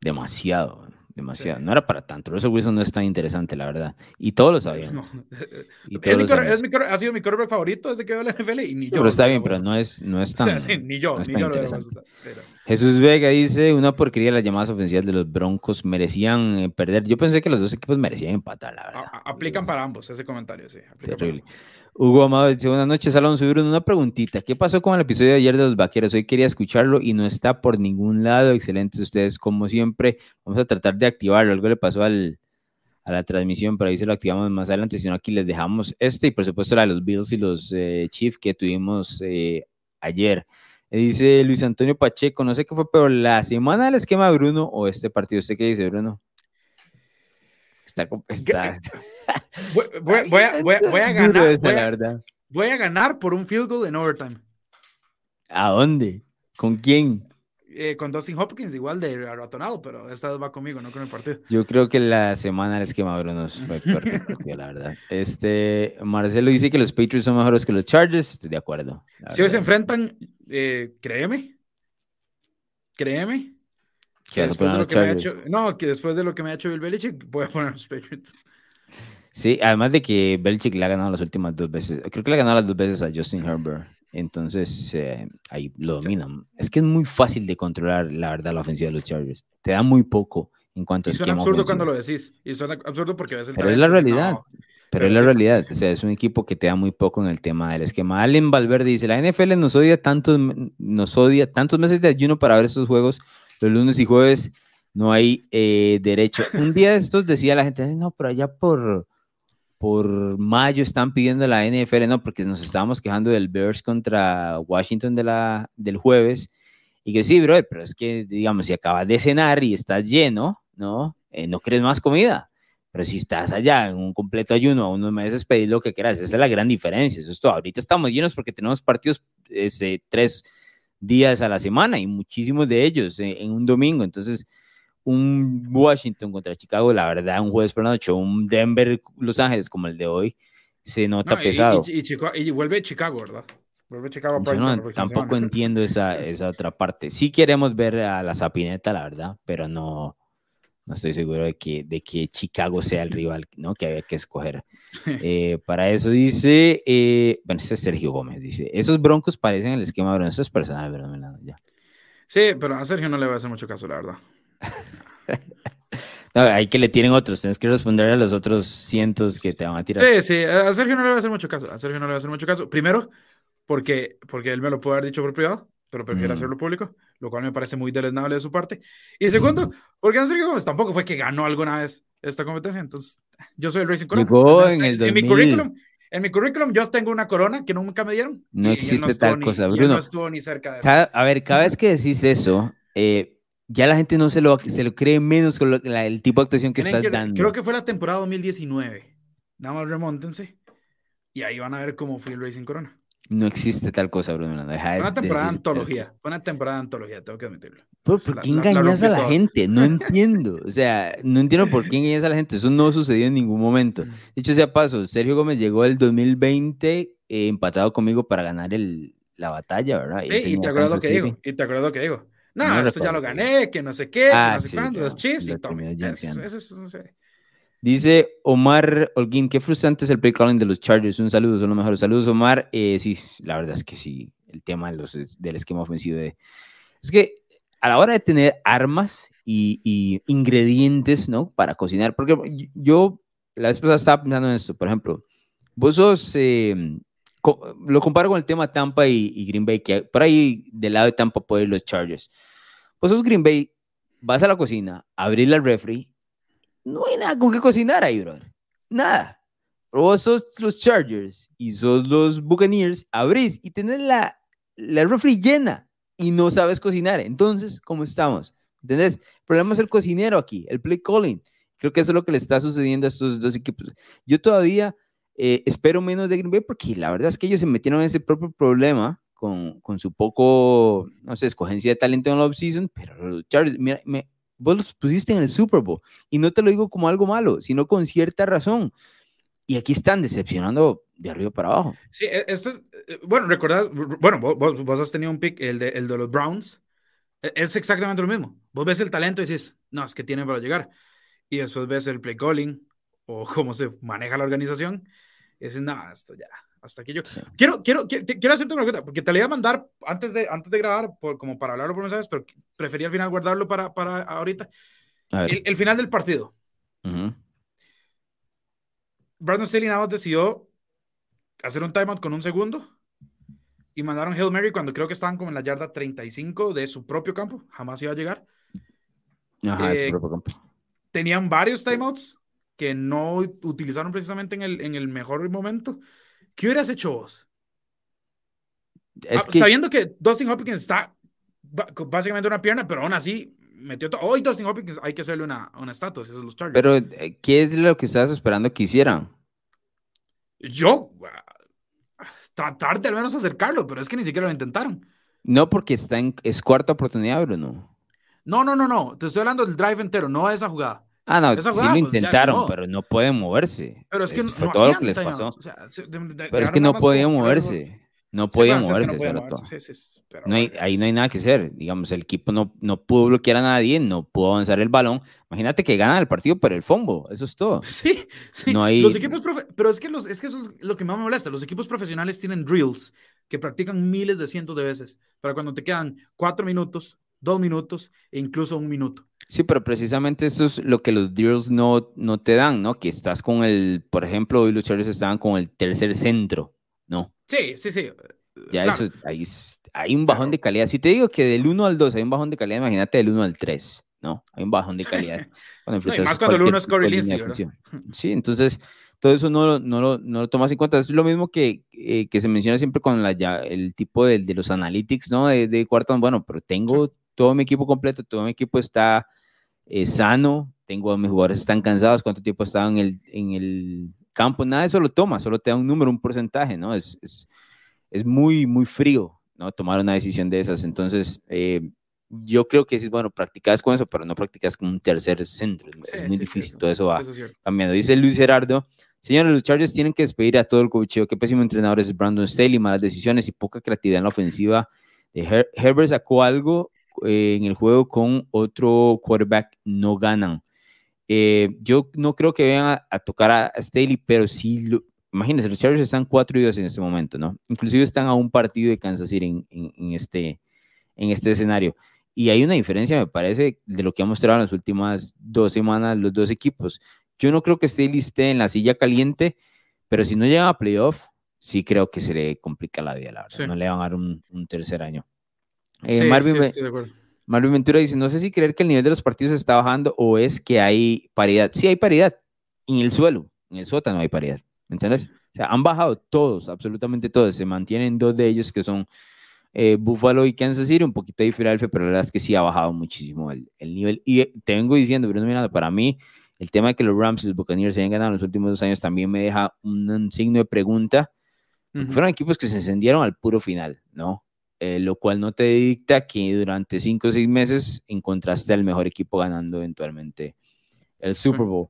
Demasiado demasiado. No era para tanto. Russell Wilson no es tan interesante, la verdad. Y todos lo sabían. ha sido mi quarterback favorito desde que veo la NFL y ni yo. Pero está bien, pero no es, no es tan. ni yo, ni yo Jesús Vega dice: Una porquería las llamadas ofensivas de los Broncos merecían eh, perder. Yo pensé que los dos equipos merecían empatar, la verdad. aplican para ambos ese comentario, sí. Terrible. Hugo Amado dice, buenas noches, Alonso. Bruno, una preguntita. ¿Qué pasó con el episodio de ayer de los vaqueros? Hoy quería escucharlo y no está por ningún lado. Excelentes ustedes, como siempre. Vamos a tratar de activarlo. Algo le pasó al, a la transmisión, pero ahí se lo activamos más adelante, sino aquí les dejamos este y por supuesto la de los Bills y los eh, Chiefs que tuvimos eh, ayer. Dice Luis Antonio Pacheco, no sé qué fue, pero la semana del esquema de Bruno o este partido, ¿usted qué dice, Bruno? Está, está... Voy, voy, a, voy, voy, a, ganar. Voy a, voy a ganar por un field goal en overtime. ¿A dónde? ¿Con quién? Eh, con Dustin Hopkins, igual de ratonado, pero esta vez va conmigo, no con el partido. Yo creo que la semana el esquema Bruno fue perfecto, la verdad. Este, Marcelo dice que los Patriots son mejores que los Chargers, estoy de acuerdo. Si hoy se enfrentan, eh, créeme, créeme. Que después de lo que me ha hecho, no, que después de lo que me ha hecho Bill Belichick, voy a poner los Patriots. Sí, además de que Belichick le ha ganado las últimas dos veces. Creo que le ha ganado las dos veces a Justin Herbert. Entonces, eh, ahí lo dominan. Es que es muy fácil de controlar, la verdad, la ofensiva de los Chargers. Te da muy poco en cuanto a esquema suena absurdo cuando lo decís. Y suena absurdo porque ves el Pero es la realidad. pero, es la realidad. O sea, es un equipo que te da muy poco en el tema del esquema. Allen Valverde dice, la NFL nos odia tantos, nos odia tantos meses de ayuno para ver estos juegos. Los lunes y jueves no hay eh, derecho. Un día de estos decía la gente, no, pero allá por por mayo están pidiendo la NFL, no, porque nos estábamos quejando del Bears contra Washington de la, del jueves. Y que sí, bro, pero es que, digamos, si acabas de cenar y estás lleno, ¿no? Eh, no crees más comida. Pero si estás allá en un completo ayuno a unos meses, pedir lo que quieras. Esa es la gran diferencia. Eso es todo. Ahorita estamos llenos porque tenemos partidos ese, tres días a la semana y muchísimos de ellos en, en un domingo. Entonces, un Washington contra Chicago, la verdad, un jueves por la noche, un Denver, Los Ángeles como el de hoy, se nota pesado. Y, vuelve Chicago, ¿verdad? Vuelve Chicago. Yo no, tampoco entiendo esa, esa otra parte. Sí queremos ver a la Zapineta, la verdad, pero no, no estoy seguro de que, de que Chicago sea el rival ¿no? que había que escoger. Eh, para eso dice, eh, bueno, ese es Sergio Gómez, dice, esos broncos parecen el esquema de eso es personal, ¿verdad? Ya. Sí, pero a Sergio no le va a hacer mucho caso, la verdad. No, hay que le tienen otros, tienes que responder a los otros cientos que te van a tirar. Sí, sí, a Sergio no le va a hacer mucho caso. A Sergio no le va a hacer mucho caso. Primero, porque, porque él me lo puede haber dicho por privado, pero prefiere mm. hacerlo público, lo cual me parece muy deleznable de su parte. Y segundo, porque Sergio Gómez tampoco fue que ganó alguna vez esta competencia, entonces yo soy el Racing Corona. en, el 2000. en mi currículum. En mi currículum yo tengo una corona que nunca me dieron. No existe tal cosa, Bruno. No estuvo ni cerca de eso. a ver, cada vez que decís eso, eh, ya la gente no se lo, se lo cree menos con el tipo de actuación que estás dando. Creo que fue la temporada 2019. Nada más remóntense. Y ahí van a ver cómo fue el Racing Corona. No existe tal cosa, Bruno. Deja una temporada de antología. Una temporada de antología, tengo que admitirlo. ¿Por, qué engañas a la gente? No entiendo. O sea, no entiendo por qué engañas a la gente. Eso no sucedió en ningún momento. Mm. Dicho sea paso, Sergio Gómez llegó el 2020 eh, empatado conmigo para ganar el, la batalla, ¿verdad? Y, y te acuerdas lo que digo. Y te acuerdas lo que digo. No, esto ya lo gané, que no sé qué, que ah, no sé cuándo, los Chiefs y todo. Dice Omar Holguín, qué frustrante es el play calling de los Chargers. Un saludo, son los mejores saludos, Omar. Eh, sí, la verdad es que sí, el tema de los, del esquema ofensivo de... Es que a la hora de tener armas y, ingredientes, ¿no? Para cocinar, porque yo la vez pasada estaba pensando en esto, por ejemplo, vos sos, em, lo comparo con el tema Tampa y, Green Bay, que por ahí del lado de Tampa pueden los Chargers. Pues sos Green Bay, vas a la cocina, abrir la refri, no hay nada con qué cocinar ahí, bro. Nada. Pero vos sos los Chargers y sos los Buccaneers, abrís y tenés la, la refri llena y no sabes cocinar. Entonces, ¿cómo estamos? ¿Entendés? El problema es el cocinero aquí, el play calling. Creo que eso es lo que le está sucediendo a estos dos equipos. Yo todavía eh, espero menos de Green Bay porque la verdad es que ellos se metieron en ese propio problema con, con su poco, no sé, escogencia de talento en la offseason, pero Charles, mira, me, vos los pusiste en el Super Bowl y no te lo digo como algo malo, sino con cierta razón. Y aquí están decepcionando de arriba para abajo. Sí, e, esto es, eh, bueno, recordad, bueno, vos, vos, has tenido un pick, el de, el de los Browns, e, es exactamente lo mismo. Vos ves el talento y dices, no, es que tienen para llegar. Y después ves el play calling o cómo se maneja la organización y dices, no, esto ya, hasta aquí yo. Quiero, quiero, quiero, hacerte una pregunta, porque te la iba a mandar antes de, antes de grabar, por, como para hablarlo por mensajes, pero prefería al final guardarlo para, para ahorita. El, final del partido. Brandon Staley nada más decidió hacer un timeout con un segundo y mandaron Hail Mary cuando creo que estaban como en la yarda 35 de su propio campo. Jamás iba a llegar. Ajá, eh, propio campo. Tenían varios timeouts que no utilizaron precisamente en el, en el mejor momento. ¿Qué hubieras hecho vos? Ah, sabiendo que Dustin Hopkins está básicamente una pierna, pero aún así metió todo. Hoy Dustin Hopkins hay que hacerle una, una estatua, esos los Chargers. Pero, eh, ¿qué es lo que estabas esperando que hicieran? Yo, ah, tratar de al menos acercarlo, pero es que ni siquiera lo intentaron. No, porque está en, es cuarta oportunidad, Bruno. No, no, no, no. Te estoy hablando del drive entero, no de esa jugada. Ah, no, sí lo pues, intentaron, pero no pueden moverse. Pero es que fue todo lo que les pasó. pero es que no podían moverse. No podía moverse. no, hay, ahí no hay nada que hacer. Digamos, el equipo no, no pudo bloquear a nadie, no pudo avanzar el balón. Imagínate que ganan el partido por el fombo. Eso es todo. Sí, sí. No hay... Los equipos pero es que, los, es que eso es lo que más me molesta. Los equipos profesionales tienen drills que practican miles de cientos de veces para cuando te quedan cuatro minutos, dos minutos e incluso un minuto. Sí, pero precisamente esto es lo que los drills no, no te dan, ¿no? Que estás con el, por ejemplo, hoy los Chargers estaban con el tercer centro, ¿no? Sí, sí, sí. Ya eso, ahí, hay un bajón de calidad. Si te digo que del 1 al 2 hay un bajón de calidad, imagínate del 1 al 3, ¿no? Hay un bajón de calidad. más cuando el 1 es Corey Linsley, Sí, entonces todo eso no, no, lo, no lo tomas en cuenta. Es lo mismo que, eh, que se menciona siempre con la, ya, el tipo de, de, los analytics, ¿no? De, de cuarto, bueno, pero tengo todo mi equipo completo, todo mi equipo está eh, sano, tengo mis jugadores están cansados, cuánto tiempo estaban en el, en el campo, nada de eso lo toma, solo te da un número, un porcentaje, ¿no? Es, es, es muy, muy frío, ¿no? Tomar una decisión de esas. Entonces, eh, yo creo que sí, bueno, practicas con eso, pero no practicas con un tercer centro. es muy difícil, todo eso va cambiando. Dice Luis Gerardo, señores, los Chargers tienen que despedir a todo el cocheo. Qué pésimo entrenador es Brandon Staley, malas decisiones y poca creatividad en la ofensiva. Herbert sacó algo en el juego con otro quarterback, no ganan. Eh, yo no creo que vayan a, tocar a, Staley, pero sí, lo, imagínense, los Chargers están 4 y 2 en este momento, ¿no? Inclusive están a un partido de Kansas City en, en, este, en este escenario. Y hay una diferencia, me parece, de lo que ha mostrado en las últimas dos semanas los dos equipos. Yo no creo que Staley esté en la silla caliente, pero si no llega a playoff, sí creo que se le complica la vida, la verdad. No le van a dar un, un tercer año. Eh, Marvin, Marvin, Ventura dice, no sé si creer que el nivel de los partidos está bajando o es que hay paridad. Sí hay paridad en el suelo, en el sótano hay paridad, ¿me entiendes? O sea, han bajado todos, absolutamente todos. Se mantienen dos de ellos que son eh, Buffalo y Kansas City, un poquito de Philadelphia, pero la verdad es que sí ha bajado muchísimo el, el nivel. Y eh, te vengo diciendo, Bruno Miranda, para mí el tema de que los Rams y los Buccaneers se hayan ganado en los últimos dos años también me deja un, signo de pregunta. Fueron equipos que se encendieron al puro final, ¿no? Eh, lo cual no te dicta que durante cinco o seis meses encontraste al mejor equipo ganando eventualmente el Super Bowl.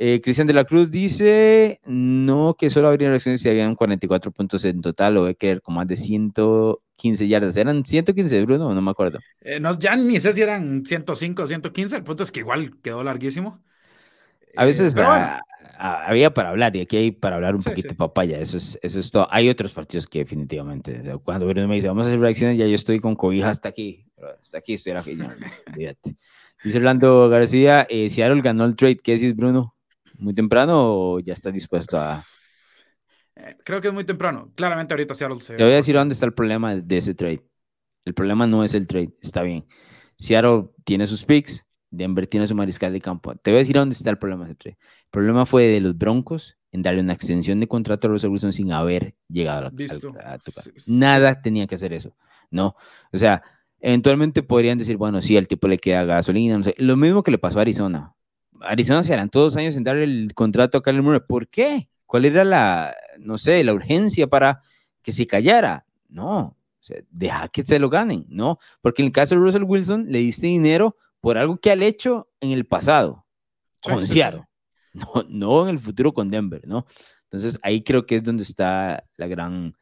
Eh, Cristian de la Cruz dice, no, que solo habría elecciones si habían 44 puntos en total, o que con más de 115 yardas. ¿Eran 115, Bruno? No me acuerdo. Eh, no, ya ni sé si eran 105 o 115, el punto es que igual quedó larguísimo. A veces había para hablar y aquí hay para hablar un poquito papaya, eso es, eso es todo. Hay otros partidos que definitivamente, cuando Bruno me dice, vamos a hacer reacciones, ya yo estoy con cobija hasta aquí, hasta aquí estoy aquí. Dice Orlando García, eh, Seattle ganó el trade, ¿qué decís Bruno? ¿Muy temprano o ya está dispuesto a...? Eh, creo que es muy temprano, claramente ahorita Seattle se... Te voy a decir dónde está el problema de ese trade. El problema no es el trade, está bien. Seattle tiene sus picks, Denver tiene su mariscal de campo. Te voy a decir dónde está el problema. El problema fue de los Broncos en darle una extensión de contrato a Russell Wilson sin haber llegado a, a, Nada tenía que hacer eso, ¿no? O sea, eventualmente podrían decir, bueno, sí, al tipo le queda gasolina, no sé. Lo mismo que le pasó a Arizona. Arizona se harán todos años en darle el contrato a Kyler Murray. ¿Por qué? ¿Cuál era la, no sé, la urgencia para que se callara? No, o sea, deja que se lo ganen, ¿no? Porque en el caso de Russell Wilson le diste dinero por algo que ha hecho en el pasado con Seattle, no, no en el futuro con Denver, ¿no? Entonces ahí creo que es donde está la gran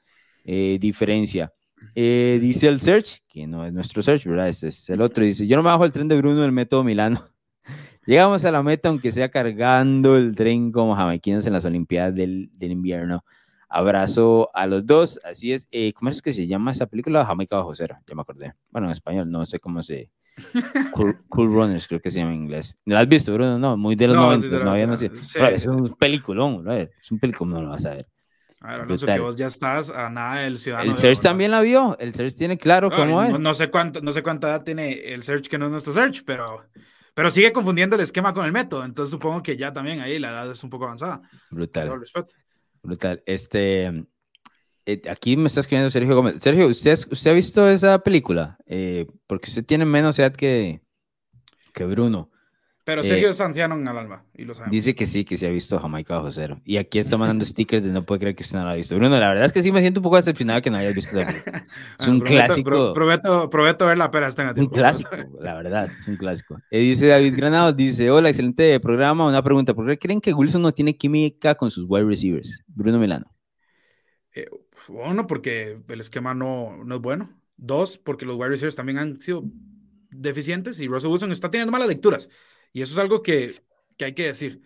eh, diferencia. Eh, dice el Search, que no es nuestro Search, ¿verdad? Este es el otro. Dice, yo no me bajo el tren de Bruno del método Milano. Llegamos a la meta aunque sea cargando el tren como jamaiquinos en las Olimpiadas del, del invierno. Abrazo a los dos. Así es. Eh, ¿Cómo es que se llama esa película? Jamaica bajo cero. Ya me acordé. Bueno, en español no sé cómo se, Cool, Runners, creo que se llama en inglés. ¿Lo has visto, Bruno? No, muy de los no, 90, no había nacido. es un peliculón, bro. Es un peliculón, no lo vas a ver. A ver, Alonso, que vos ya estás a nada del ciudadano. El Search también la vio. El Search tiene claro cómo es. No, sé cuánto, no sé cuánta edad tiene el Search que no es nuestro Search, pero, pero sigue confundiendo el esquema con el método, entonces supongo que ya también ahí la edad es un poco avanzada. Brutal. Brutal. Este, eh, aquí me está escribiendo Sergio Gómez. Sergio, ¿usted, usted ha visto esa película? Eh, porque usted tiene menos edad que, que Bruno. Pero Sergio eh, es anciano en el alma, y lo Dice que sí, que se ha visto Jamaica bajo cero. Y aquí está mandando stickers de no puede creer que usted no lo ha visto. Bruno, la verdad es que sí me siento un poco decepcionado que no hayas visto la Es un clásico. prometo, prometo ver la pera esta Un clásico, la verdad, es un clásico. Eh, dice David Granado, dice, hola, excelente programa. Una pregunta, ¿por qué creen que Wilson no tiene química con sus wide receivers? Bruno Milano. Eh, uno, porque el esquema no, no es bueno. Dos, porque los wide receivers también han sido deficientes y Russell Wilson está teniendo malas lecturas. Y eso es algo que, que hay que decir.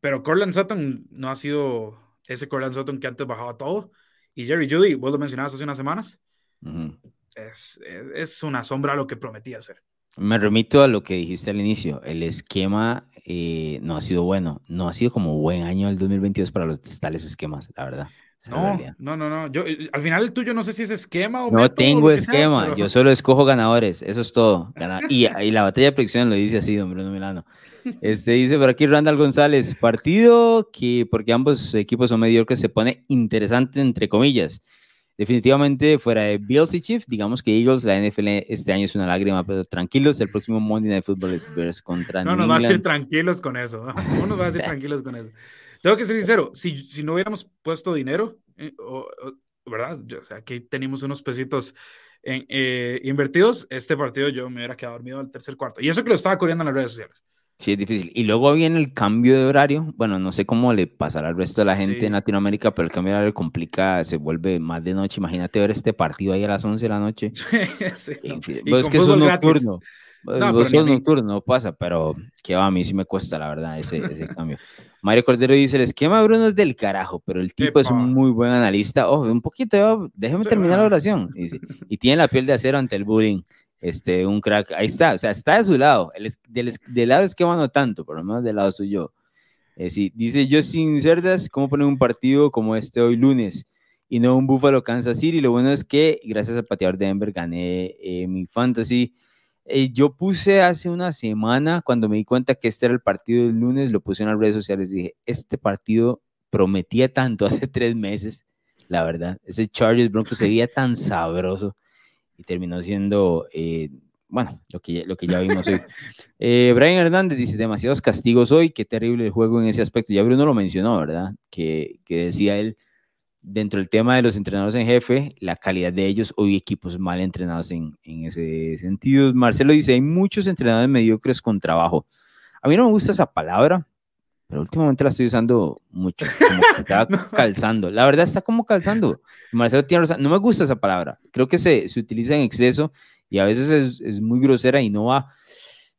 Pero Corland Sutton no ha sido ese Corland Sutton que antes bajaba todo. Y Jerry Judy, vos lo mencionabas hace unas semanas, es, es, una sombra a lo que prometía hacer. Me remito a lo que dijiste al inicio. El esquema eh, no ha sido bueno. No ha sido como buen año el 2022 para los tales esquemas, la verdad. No, no, no, no. Yo, eh, al final el tuyo no sé si es esquema o. No tengo esquema. Yo solo escojo ganadores. Eso es todo. Y, y, la batalla de predicción lo dice así, don Bruno Milano. Este dice por aquí Randall González: partido que, porque ambos equipos son mediocres, se pone interesante, entre comillas. Definitivamente, fuera de Bills y Chiefs, digamos que Eagles, la NFL este año es una lágrima, pero tranquilos, el próximo Monday Night Football es Bears contra. No, nos va a decir tranquilos con eso. No nos va a decir tranquilos con eso. Tengo que ser sincero, si, si no hubiéramos puesto dinero, eh, ¿verdad? o sea, aquí tenemos unos pesitos en, eh, invertidos, este partido yo me hubiera quedado dormido al tercer cuarto. Y eso que lo estaba corriendo en las redes sociales. Sí, es difícil. Y luego viene el cambio de horario. Bueno, no sé cómo le pasará al resto de la gente en Latinoamérica, pero el cambio de horario complica, se vuelve más de noche. Imagínate ver este partido ahí a las 11 de la noche. sí, es que es un nocturno. No, nocturno, no pasa, pero que va, a mí sí me cuesta, la verdad, ese, ese cambio. Mario Cordero dice, el esquema de Bruno es del carajo, pero el tipo es un muy buen analista. Ojo, un poquito, déjeme terminar la oración. Y, tiene la piel de acero ante el bullying. Este, un crack, ahí está, o sea, está de su lado. El, del, del lado esquema no tanto, por lo menos del lado suyo. Eh, sí, dice Justin Cerdas, ¿cómo poner un partido como este hoy lunes? Y no un Buffalo Kansas City. Lo bueno es que gracias al pateador de Denver gané eh, mi fantasy eh, yo puse hace una semana, cuando me di cuenta que este era el partido del lunes, lo puse en las redes sociales, dije, este partido prometía tanto hace tres meses, la verdad, ese Chargers Broncos sería tan sabroso y terminó siendo, eh, bueno, lo que, lo que ya vimos hoy. Eh, Brian Hernández dice, demasiados castigos hoy, qué terrible el juego en ese aspecto. Ya Bruno lo mencionó, ¿verdad? Que, que decía él, dentro del tema de los entrenadores en jefe, la calidad de ellos, hoy equipos mal entrenados en, en, ese sentido. Marcelo dice, hay muchos entrenadores mediocres con trabajo. A mí no me gusta esa palabra, pero últimamente la estoy usando mucho, como que está calzando. La verdad está como calzando. Marcelo tiene razón, no me gusta esa palabra. Creo que se, se utiliza en exceso y a veces es, es, muy grosera y no va.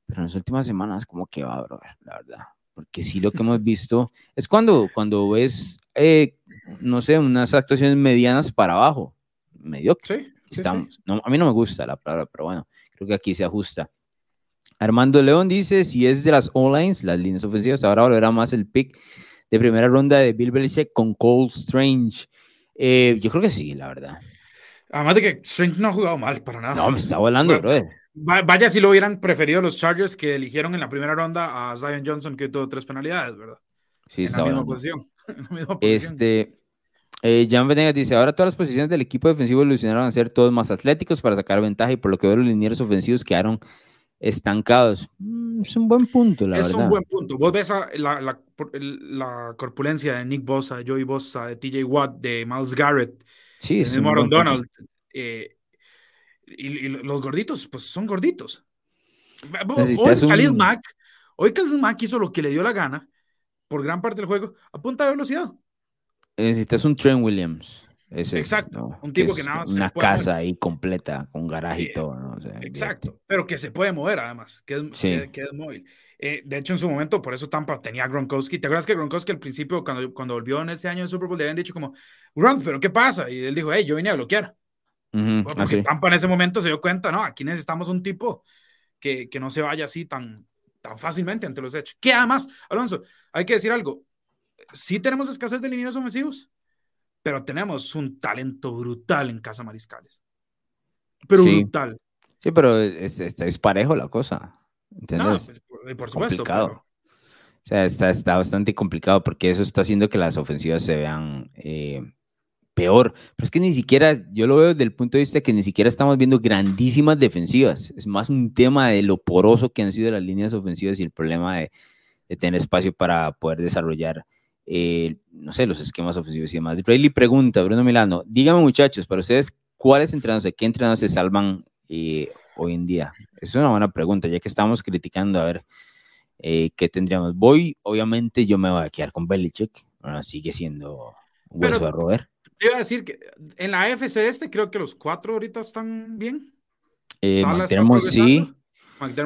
Pero en las últimas semanas como que va, bro, la verdad. Porque sí lo que hemos visto es cuando, cuando ves eh, no sé, unas actuaciones medianas para abajo. Mediocre. Estamos. a mí no me gusta la palabra, pero bueno, creo que aquí se ajusta. Armando León dice, si es de las online, las líneas ofensivas, ahora volverá más el pick de primera ronda de Bill Belichick con Cole Strange. Eh, yo creo que sí, la verdad. Además de que Strange no ha jugado mal para nada. No, me está volando, brother. Vaya si lo hubieran preferido los Chargers que eligieron en la primera ronda a Zion Johnson que tuvo tres penalidades, ¿verdad? Sí, en la misma posición. Este, eh, Jan Venegas dice, ahora todas las posiciones del equipo defensivo evolucionaron a ser todos más atléticos para sacar ventaja y por lo que veo los linieros ofensivos quedaron estancados. Mm, es un buen punto, la es verdad. Es un buen punto. Vos ves la, la, la, corpulencia de Nick Bosa, de Joey Bosa, de TJ Watt, de Miles Garrett, sí, de Aaron Donald. Eh, y, los gorditos, pues son gorditos. Hoy Khalil, Mack, hoy Khalil Mack hizo lo que le dio la gana por gran parte del juego a punta de velocidad. Necesitas un Trent Williams. exacto, un tipo que, nada más. Una casa ahí completa, con garaje y todo. ¿no? exacto, pero que se puede mover además, que es, que, es móvil. Eh, de hecho, en su momento, por eso Tampa tenía a Gronkowski. ¿Te acuerdas que Gronkowski al principio, cuando, cuando volvió en ese año de Super Bowl, le habían dicho como, Gronk, ¿pero qué pasa? Y él dijo, hey, yo vine a bloquear. porque Tampa en ese momento se dio cuenta, no, aquí necesitamos un tipo que, que no se vaya así tan, tan fácilmente ante los hechos. Que además, Alonso, hay que decir algo, sí tenemos escasez de líneas ofensivos, pero tenemos un talento brutal en Casa Mariscales. Pero brutal. Sí, pero es, es, parejo la cosa. No, pues, por supuesto. Complicado. O sea, está, está bastante complicado porque eso está haciendo que las ofensivas se vean eh, peor. Pero es que ni siquiera, yo lo veo desde el punto de vista que ni siquiera estamos viendo grandísimas defensivas. Es más un tema de lo poroso que han sido las líneas ofensivas y el problema de, de tener espacio para poder desarrollar, eh, no sé, los esquemas ofensivos y demás. Rayleigh pregunta, Bruno Milano, díganme muchachos, para ustedes, ¿cuáles entrenadores, qué entrenadores se salvan eh, hoy en día? Es una buena pregunta, ya que estamos criticando, a ver, eh, ¿qué tendríamos? Voy, obviamente, yo me voy a quedar con Belichick, bueno, sigue siendo un hueso de roer. Te iba a decir que en la FC este creo que los cuatro ahorita están bien. Eh, McDermott, sí.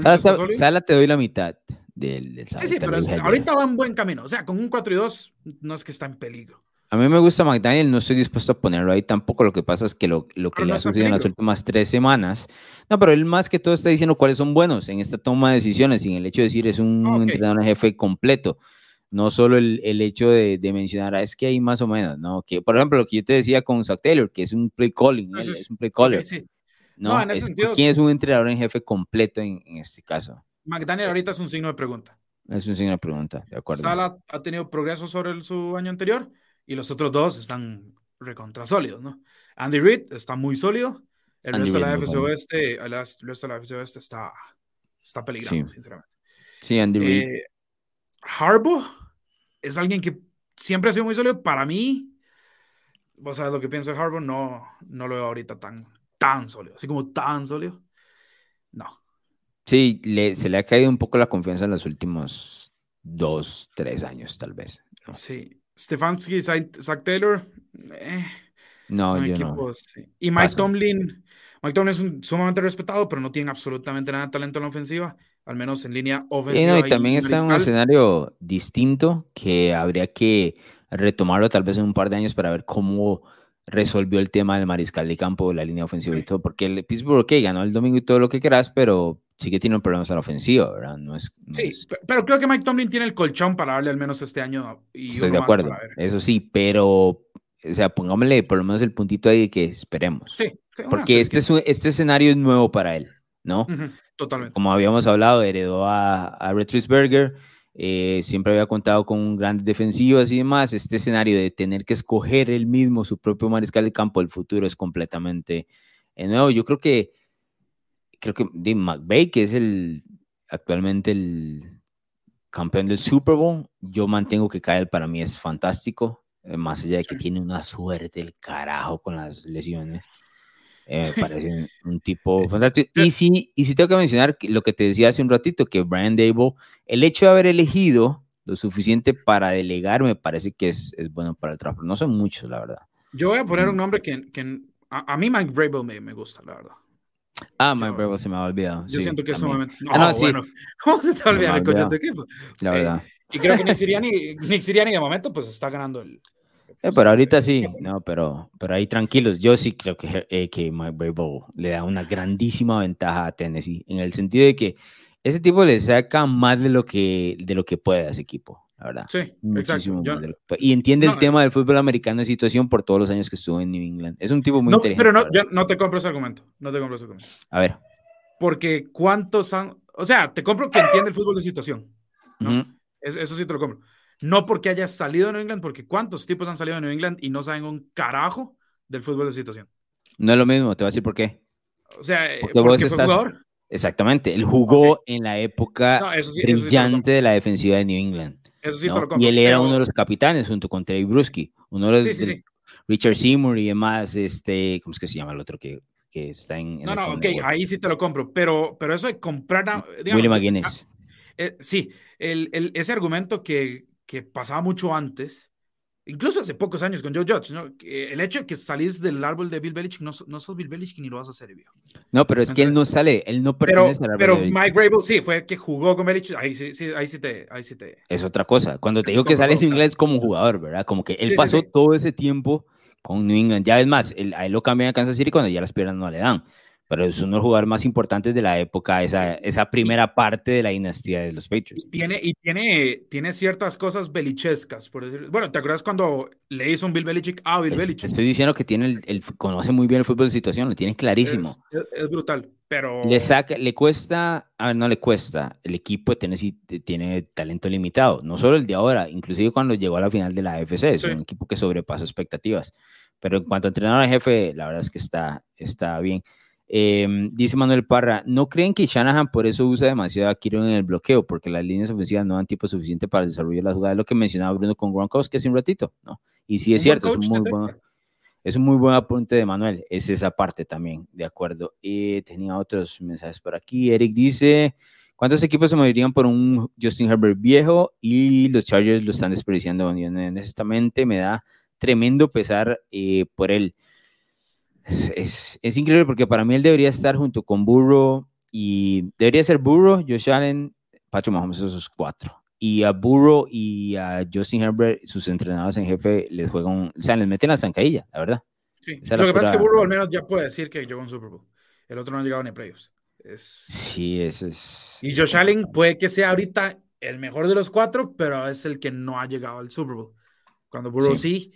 Sala, Sala, te doy la mitad del, del Sí, sí, pero ahorita va en buen camino. O sea, con un 4 y 2 no es que está en peligro. A mí me gusta McDaniel, no estoy dispuesto a ponerlo ahí tampoco. Lo que pasa es que lo, lo que le ha sucedido en las últimas tres semanas. No, pero él más que todo está diciendo cuáles son buenos en esta toma de decisiones. Y en el hecho de decir es un ah, entrenador jefe completo. No solo el, el hecho de, de, mencionar, ah, es que hay más o menos, ¿no? Que, por ejemplo, lo que yo te decía con Zach Taylor, que es un play calling, él, es, un play caller. sí. No, en ese es, sentido, ¿quién es un entrenador en jefe completo en, en este caso? McDaniel ahorita es un signo de pregunta. Es un signo de pregunta, de acuerdo. Sala ha tenido progreso sobre el, su año anterior y los otros dos están recontra sólidos, ¿no? Andy Reid está muy sólido. El resto, de la FC Oeste, el resto de la FC Oeste está, está peligrando, sí. sinceramente. Sí, Andy Reid. Eh, Harbaugh es alguien que siempre ha sido muy sólido. Para mí, vos sabes lo que pienso de Harbaugh, no, no lo veo ahorita tan, tan sólido. Así como tan sólido, no. Sí, le, se le ha caído un poco la confianza en los últimos dos, tres años, tal vez. ¿no? Sí, Stefanski, Zach Taylor. Eh, no, yo no. Y Mike Tomlin. Mike Tomlin es un, sumamente respetado, pero no tiene absolutamente nada de talento en la ofensiva, al menos en línea ofensiva. y, también está en un escenario distinto que habría que retomarlo tal vez en un par de años para ver cómo resolvió el tema del mariscal de campo, la línea ofensiva y todo, porque el Pittsburgh, ok, ganó el domingo y todo lo que quieras, pero sí que tiene problemas a la ofensiva, ¿verdad? No es, sí, pero creo que Mike Tomlin tiene el colchón para darle al menos este año. Y Estoy de acuerdo, eso sí, pero, o sea, pongámosle por lo menos el puntito ahí de que esperemos. Sí, porque este, es este escenario es nuevo para él, ¿no? Totalmente. Como habíamos hablado, heredó a, a Retrisberger, eh, siempre había contado con grandes defensivas y demás. Este escenario de tener que escoger él mismo su propio mariscal de campo del futuro es completamente nuevo. Yo creo que creo que Dean McVay, que es el actualmente el campeón del Super Bowl, yo mantengo que Kyle para mí es fantástico, eh, más allá de que tiene una suerte el carajo con las lesiones. Eh, me parece un, tipo fantástico. Y sí, y sí tengo que mencionar lo que te decía hace un ratito, que Brian Dable, el hecho de haber elegido lo suficiente para delegar, me parece que es, es bueno para el trabajo. No son muchos, la verdad. Yo voy a poner un nombre que, que a, mí Mike Vrabel me, me gusta, la verdad. Ah, Mike Vrabel se me ha olvidado. Yo siento que es sumamente. No, ah, no, sí. bueno, ¿cómo se te olvida el coche de tu equipo? La verdad. Eh, y creo que Nick Siriani, Nick Siriani de momento pues está ganando el. Eh, pero ahorita sí, no, pero, pero ahí tranquilos. Yo sí creo que, eh, que Mike Vrabel le da una grandísima ventaja a Tennessee en el sentido de que ese tipo le saca más de lo que, de lo que puede a ese equipo la verdad. Sí, exacto. y entiende el tema del fútbol americano de situación por todos los años que estuvo en New England. Es un tipo muy no, inteligente. Pero no, yo no te compro ese argumento. No te compro ese argumento. A ver. Porque cuántos han. O sea, te compro que entiende el fútbol de situación. eso, sí te lo compro. No porque haya salido de New England, porque cuántos tipos han salido de New England y no saben un carajo del fútbol de situación. No es lo mismo, te voy a decir por qué. O sea, porque, porque fue jugador. Exactamente, él jugó en la época brillante de la defensiva de New England. Eso sí te lo Y él era uno de los capitanes junto con Terry Bruschi, uno de los Richard Seymour y demás, este, ¿cómo es que se llama el otro que, que está en, No, no, ok, ahí sí te lo compro, pero, pero eso de comprar a, William McGuinness. Ah, eh, sí, el, el, ese argumento que, que pasaba mucho antes, incluso hace pocos años con Joe Judge, ¿no? el hecho de que salís del árbol de Bill Belichick, no, no sos Bill Belichick ni lo vas a hacer, viejo. No, pero es que él no sale, él no pertenece pero, al árbol Pero Mike Vrabel sí, fue que jugó con Belichick, ahí sí, sí, ahí sí, te, ahí sí te... Es otra cosa, cuando te digo que sale de inglés como jugador, ¿verdad? Como que él pasó todo ese tiempo con New England, ya es más, él, a él lo cambian a Kansas City cuando ya las piernas no le dan pero es uno de los jugadores más importantes de la época, esa, esa primera parte de la dinastía de los Patriots. Tiene, y tiene, tiene ciertas cosas belichescas, por decir. Bueno, ¿te acuerdas cuando le hizo un Bill Belichick a Bill Belichick? Estoy diciendo que tiene el, conoce muy bien el fútbol de situación, lo tiene clarísimo. Es, brutal. pero... Le, saca, le cuesta, a no le cuesta, el equipo de Tennessee tiene talento limitado, no solo el de ahora, inclusive cuando llegó a la final de la AFC, es un equipo que sobrepasó expectativas, pero en cuanto a entrenador jefe, la verdad es que está, está bien. Em, dice Manuel Parra, ¿no creen que Shanahan por eso usa demasiado a Kiro en el bloqueo? Porque las líneas ofensivas no dan tiempo suficiente para el desarrollo de las jugadas, lo que mencionaba Bruno con Gronkowski hace un ratito, ¿no? Y sí es cierto, es un muy buen es un muy buen apunte de Manuel, es esa parte también, de acuerdo. Y tenía otros mensajes por aquí. Eric dice, ¿cuántos equipos se morirían por un Justin Herbert viejo? Y los Chargers lo están desperdiciando. Honestamente, me da tremendo pesar eh, por él. Es, es, increíble porque para mí él debería estar junto con Burrow y debería ser Burrow, Josh Allen, Pacho Mahomes, esos cuatro y a Burrow y a Justin Herbert, sus entrenadores en jefe, les juegan, o sea, les meten la zancadilla, la verdad. Sí. Lo que pasa es que Burrow al menos ya puede decir que llegó a un Super Bowl. El otro no ha llegado ni a playoffs. Es... Sí, eso es. Y Josh Allen puede que sea ahorita el mejor de los cuatro, pero es el que no ha llegado al Super Bowl. Cuando Burrow sí.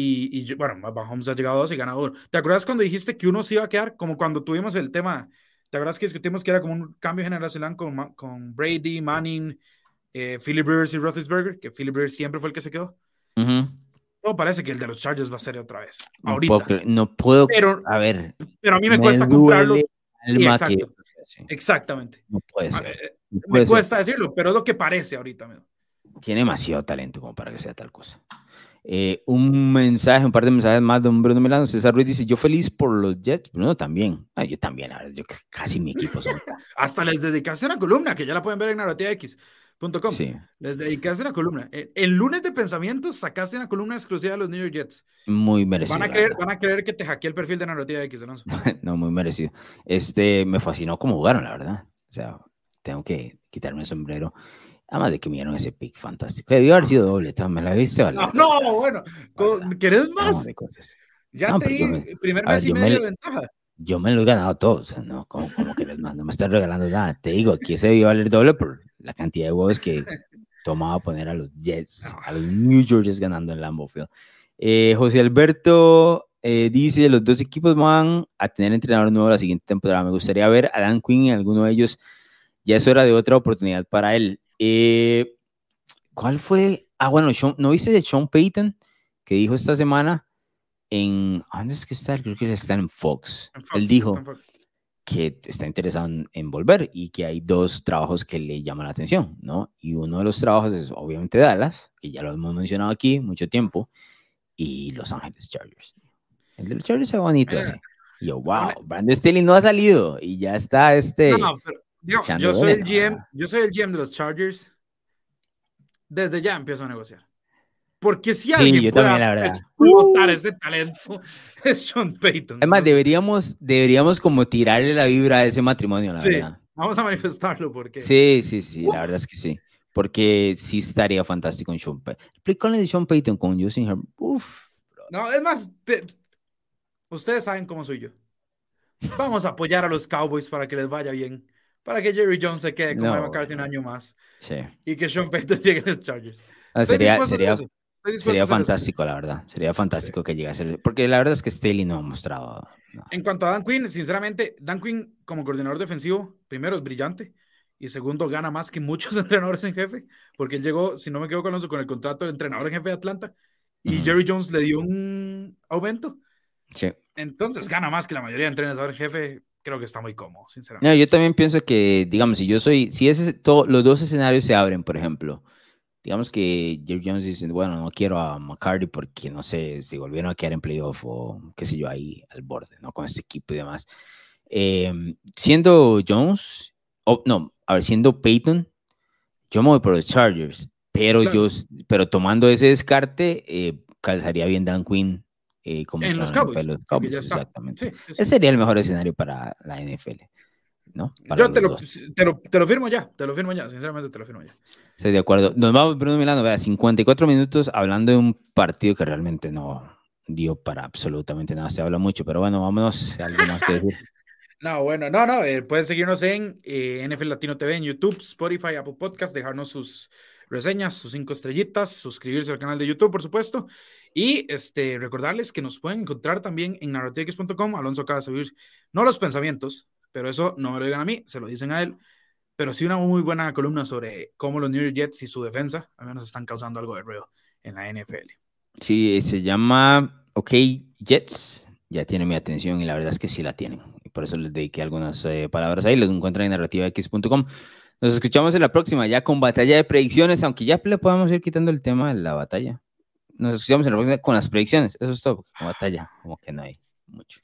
Y, y, bueno, Mahomes ha llegado a dos y ganado uno. ¿Te acuerdas cuando dijiste que uno se iba a quedar? Como cuando tuvimos el tema, ¿te acuerdas que discutimos que era como un cambio generacional con, con Brady, Manning, eh, Philip Rivers y Roethlisberger, que Philip Rivers siempre fue el que se quedó. Todo parece que el de los Chargers va a ser otra vez. No ahorita. Puedo, no puedo. Pero, a ver. Pero a mí me, cuesta comprarlo. exacto, exactamente. No puede ser. Eh, me cuesta decirlo, pero es lo que parece ahorita. Tiene demasiado talento como para que sea tal cosa. Eh, un mensaje, un par de mensajes más de un Bruno Milano. César Ruiz dice: Yo feliz por los Jets. Bruno también. Ah, yo también, a ver, yo casi mi equipo. Hasta les dedicaste una columna que ya la pueden ver en Narrativa X. .com. Sí. Les dedicaste una columna. El, lunes de pensamientos sacaste una columna exclusiva de los New York Jets. Muy merecido. Van a creer, van a creer que te hackeé el perfil de narrativa X, ¿no? no, muy merecido. Este, me fascinó cómo jugaron, la verdad. O sea, tengo que quitarme el sombrero. Además de que miraron ese pick fantástico. Debió haber sido doble, me la viste. Vale, no, no, bueno, ¿querés más? Ya te di primer mes y medio de ventaja yo me lo he ganado todo, o sea, no, como, como que mando, no me están regalando nada. Te digo, aquí se debió valer doble por la cantidad de huevos que tomaba poner a los Jets, a los New York Jets ganando en Lambeau Field. Eh, José Alberto eh, dice, los dos equipos van a tener entrenador nuevo la siguiente temporada. Me gustaría ver a Dan Quinn en alguno de ellos. Ya es hora de otra oportunidad para él. Eh, ¿Cuál fue? Ah, bueno, ¿no viste de Sean Payton que dijo esta semana? en, ¿dónde es que está? Creo que está en Fox. Él dijo que está interesado en, volver y que hay dos trabajos que le llaman la atención, ¿no? Y uno de los trabajos es obviamente Dallas, que ya lo hemos mencionado aquí mucho tiempo, y Los Ángeles Chargers. El de los Chargers es bonito, así. Y yo, wow, Brandon Staley no ha salido y ya está este. No, pero, yo, soy el GM, yo soy el GM de los Chargers. Desde ya empiezo a negociar. Porque si alguien sí, puede explotar uh. ese talento, es Sean Payton. Además, deberíamos, deberíamos como tirarle la vibra a ese matrimonio, la sí, Vamos a manifestarlo porque. Sí, sí, sí, la verdad es que sí. Porque sí estaría fantástico en Sean Payton. Explícale de Sean Payton con Justin Herbert. Uf. No, es más, ustedes saben cómo soy yo. Vamos a apoyar a los Cowboys para que les vaya bien. Para que Jerry Jones se quede como no. McCarthy un año más. Sí. Y que Sean Payton llegue a los Chargers. Ah, sería, sería, Sería fantástico, la verdad. Sería fantástico que llegase. Porque la verdad es que Staley no ha mostrado. En cuanto a Dan Quinn, sinceramente, Dan Quinn como coordinador defensivo, primero es brillante y segundo gana más que muchos entrenadores en jefe, porque él llegó, si no me equivoco, Alonso, con el contrato de entrenador en jefe de Atlanta y Jerry Jones le dio un aumento. Sí. Entonces gana más que la mayoría de entrenadores en jefe. Creo que está muy cómodo, sinceramente. yo también pienso que, digamos, si yo soy, si ese, todo, los dos escenarios se abren, por ejemplo, digamos que Jerry Jones dice, bueno, no quiero a McCarthy porque no sé si volvieron a quedar en playoff o qué sé yo, ahí al borde, ¿no? Con este equipo y demás. Em, siendo Jones, o no, a ver, siendo Peyton, yo me voy por los Chargers, pero yo, pero tomando ese descarte, eh, calzaría bien Dan Quinn eh, como en los Cowboys. exactamente. Ese sería el mejor escenario para la NFL. ¿no? Yo te lo, te lo, te, lo, firmo ya, te lo firmo ya, sinceramente te lo firmo ya. Estoy de acuerdo. Nos vamos, Bruno Milano, vea, 54 minutos hablando de un partido que realmente no dio para absolutamente nada. Se habla mucho, pero bueno, vámonos. ¿Algo más que decir? no, bueno, no, no. Eh, pueden seguirnos en eh, NFL Latino TV, en YouTube, Spotify, Apple Podcast, dejarnos sus reseñas, sus cinco estrellitas, suscribirse al canal de YouTube, por supuesto. Y este, recordarles que nos pueden encontrar también en narrativex.com. Alonso acaba de subir, no los pensamientos, pero eso no me lo digan a mí, se lo dicen a él. Pero sí una muy buena columna sobre cómo los New York Jets y su defensa al menos están causando algo de ruido en la NFL. Sí, se llama OK Jets. Ya tiene mi atención y la verdad es que sí la tienen. Por eso les dediqué algunas eh, palabras ahí. Los encuentran en narrativax.com. Nos escuchamos en la próxima, ya con batalla de predicciones, aunque ya le podemos ir quitando el tema de la batalla nos escuchamos en la próxima con las predicciones. Eso es todo. Como batalla, como que no hay mucho.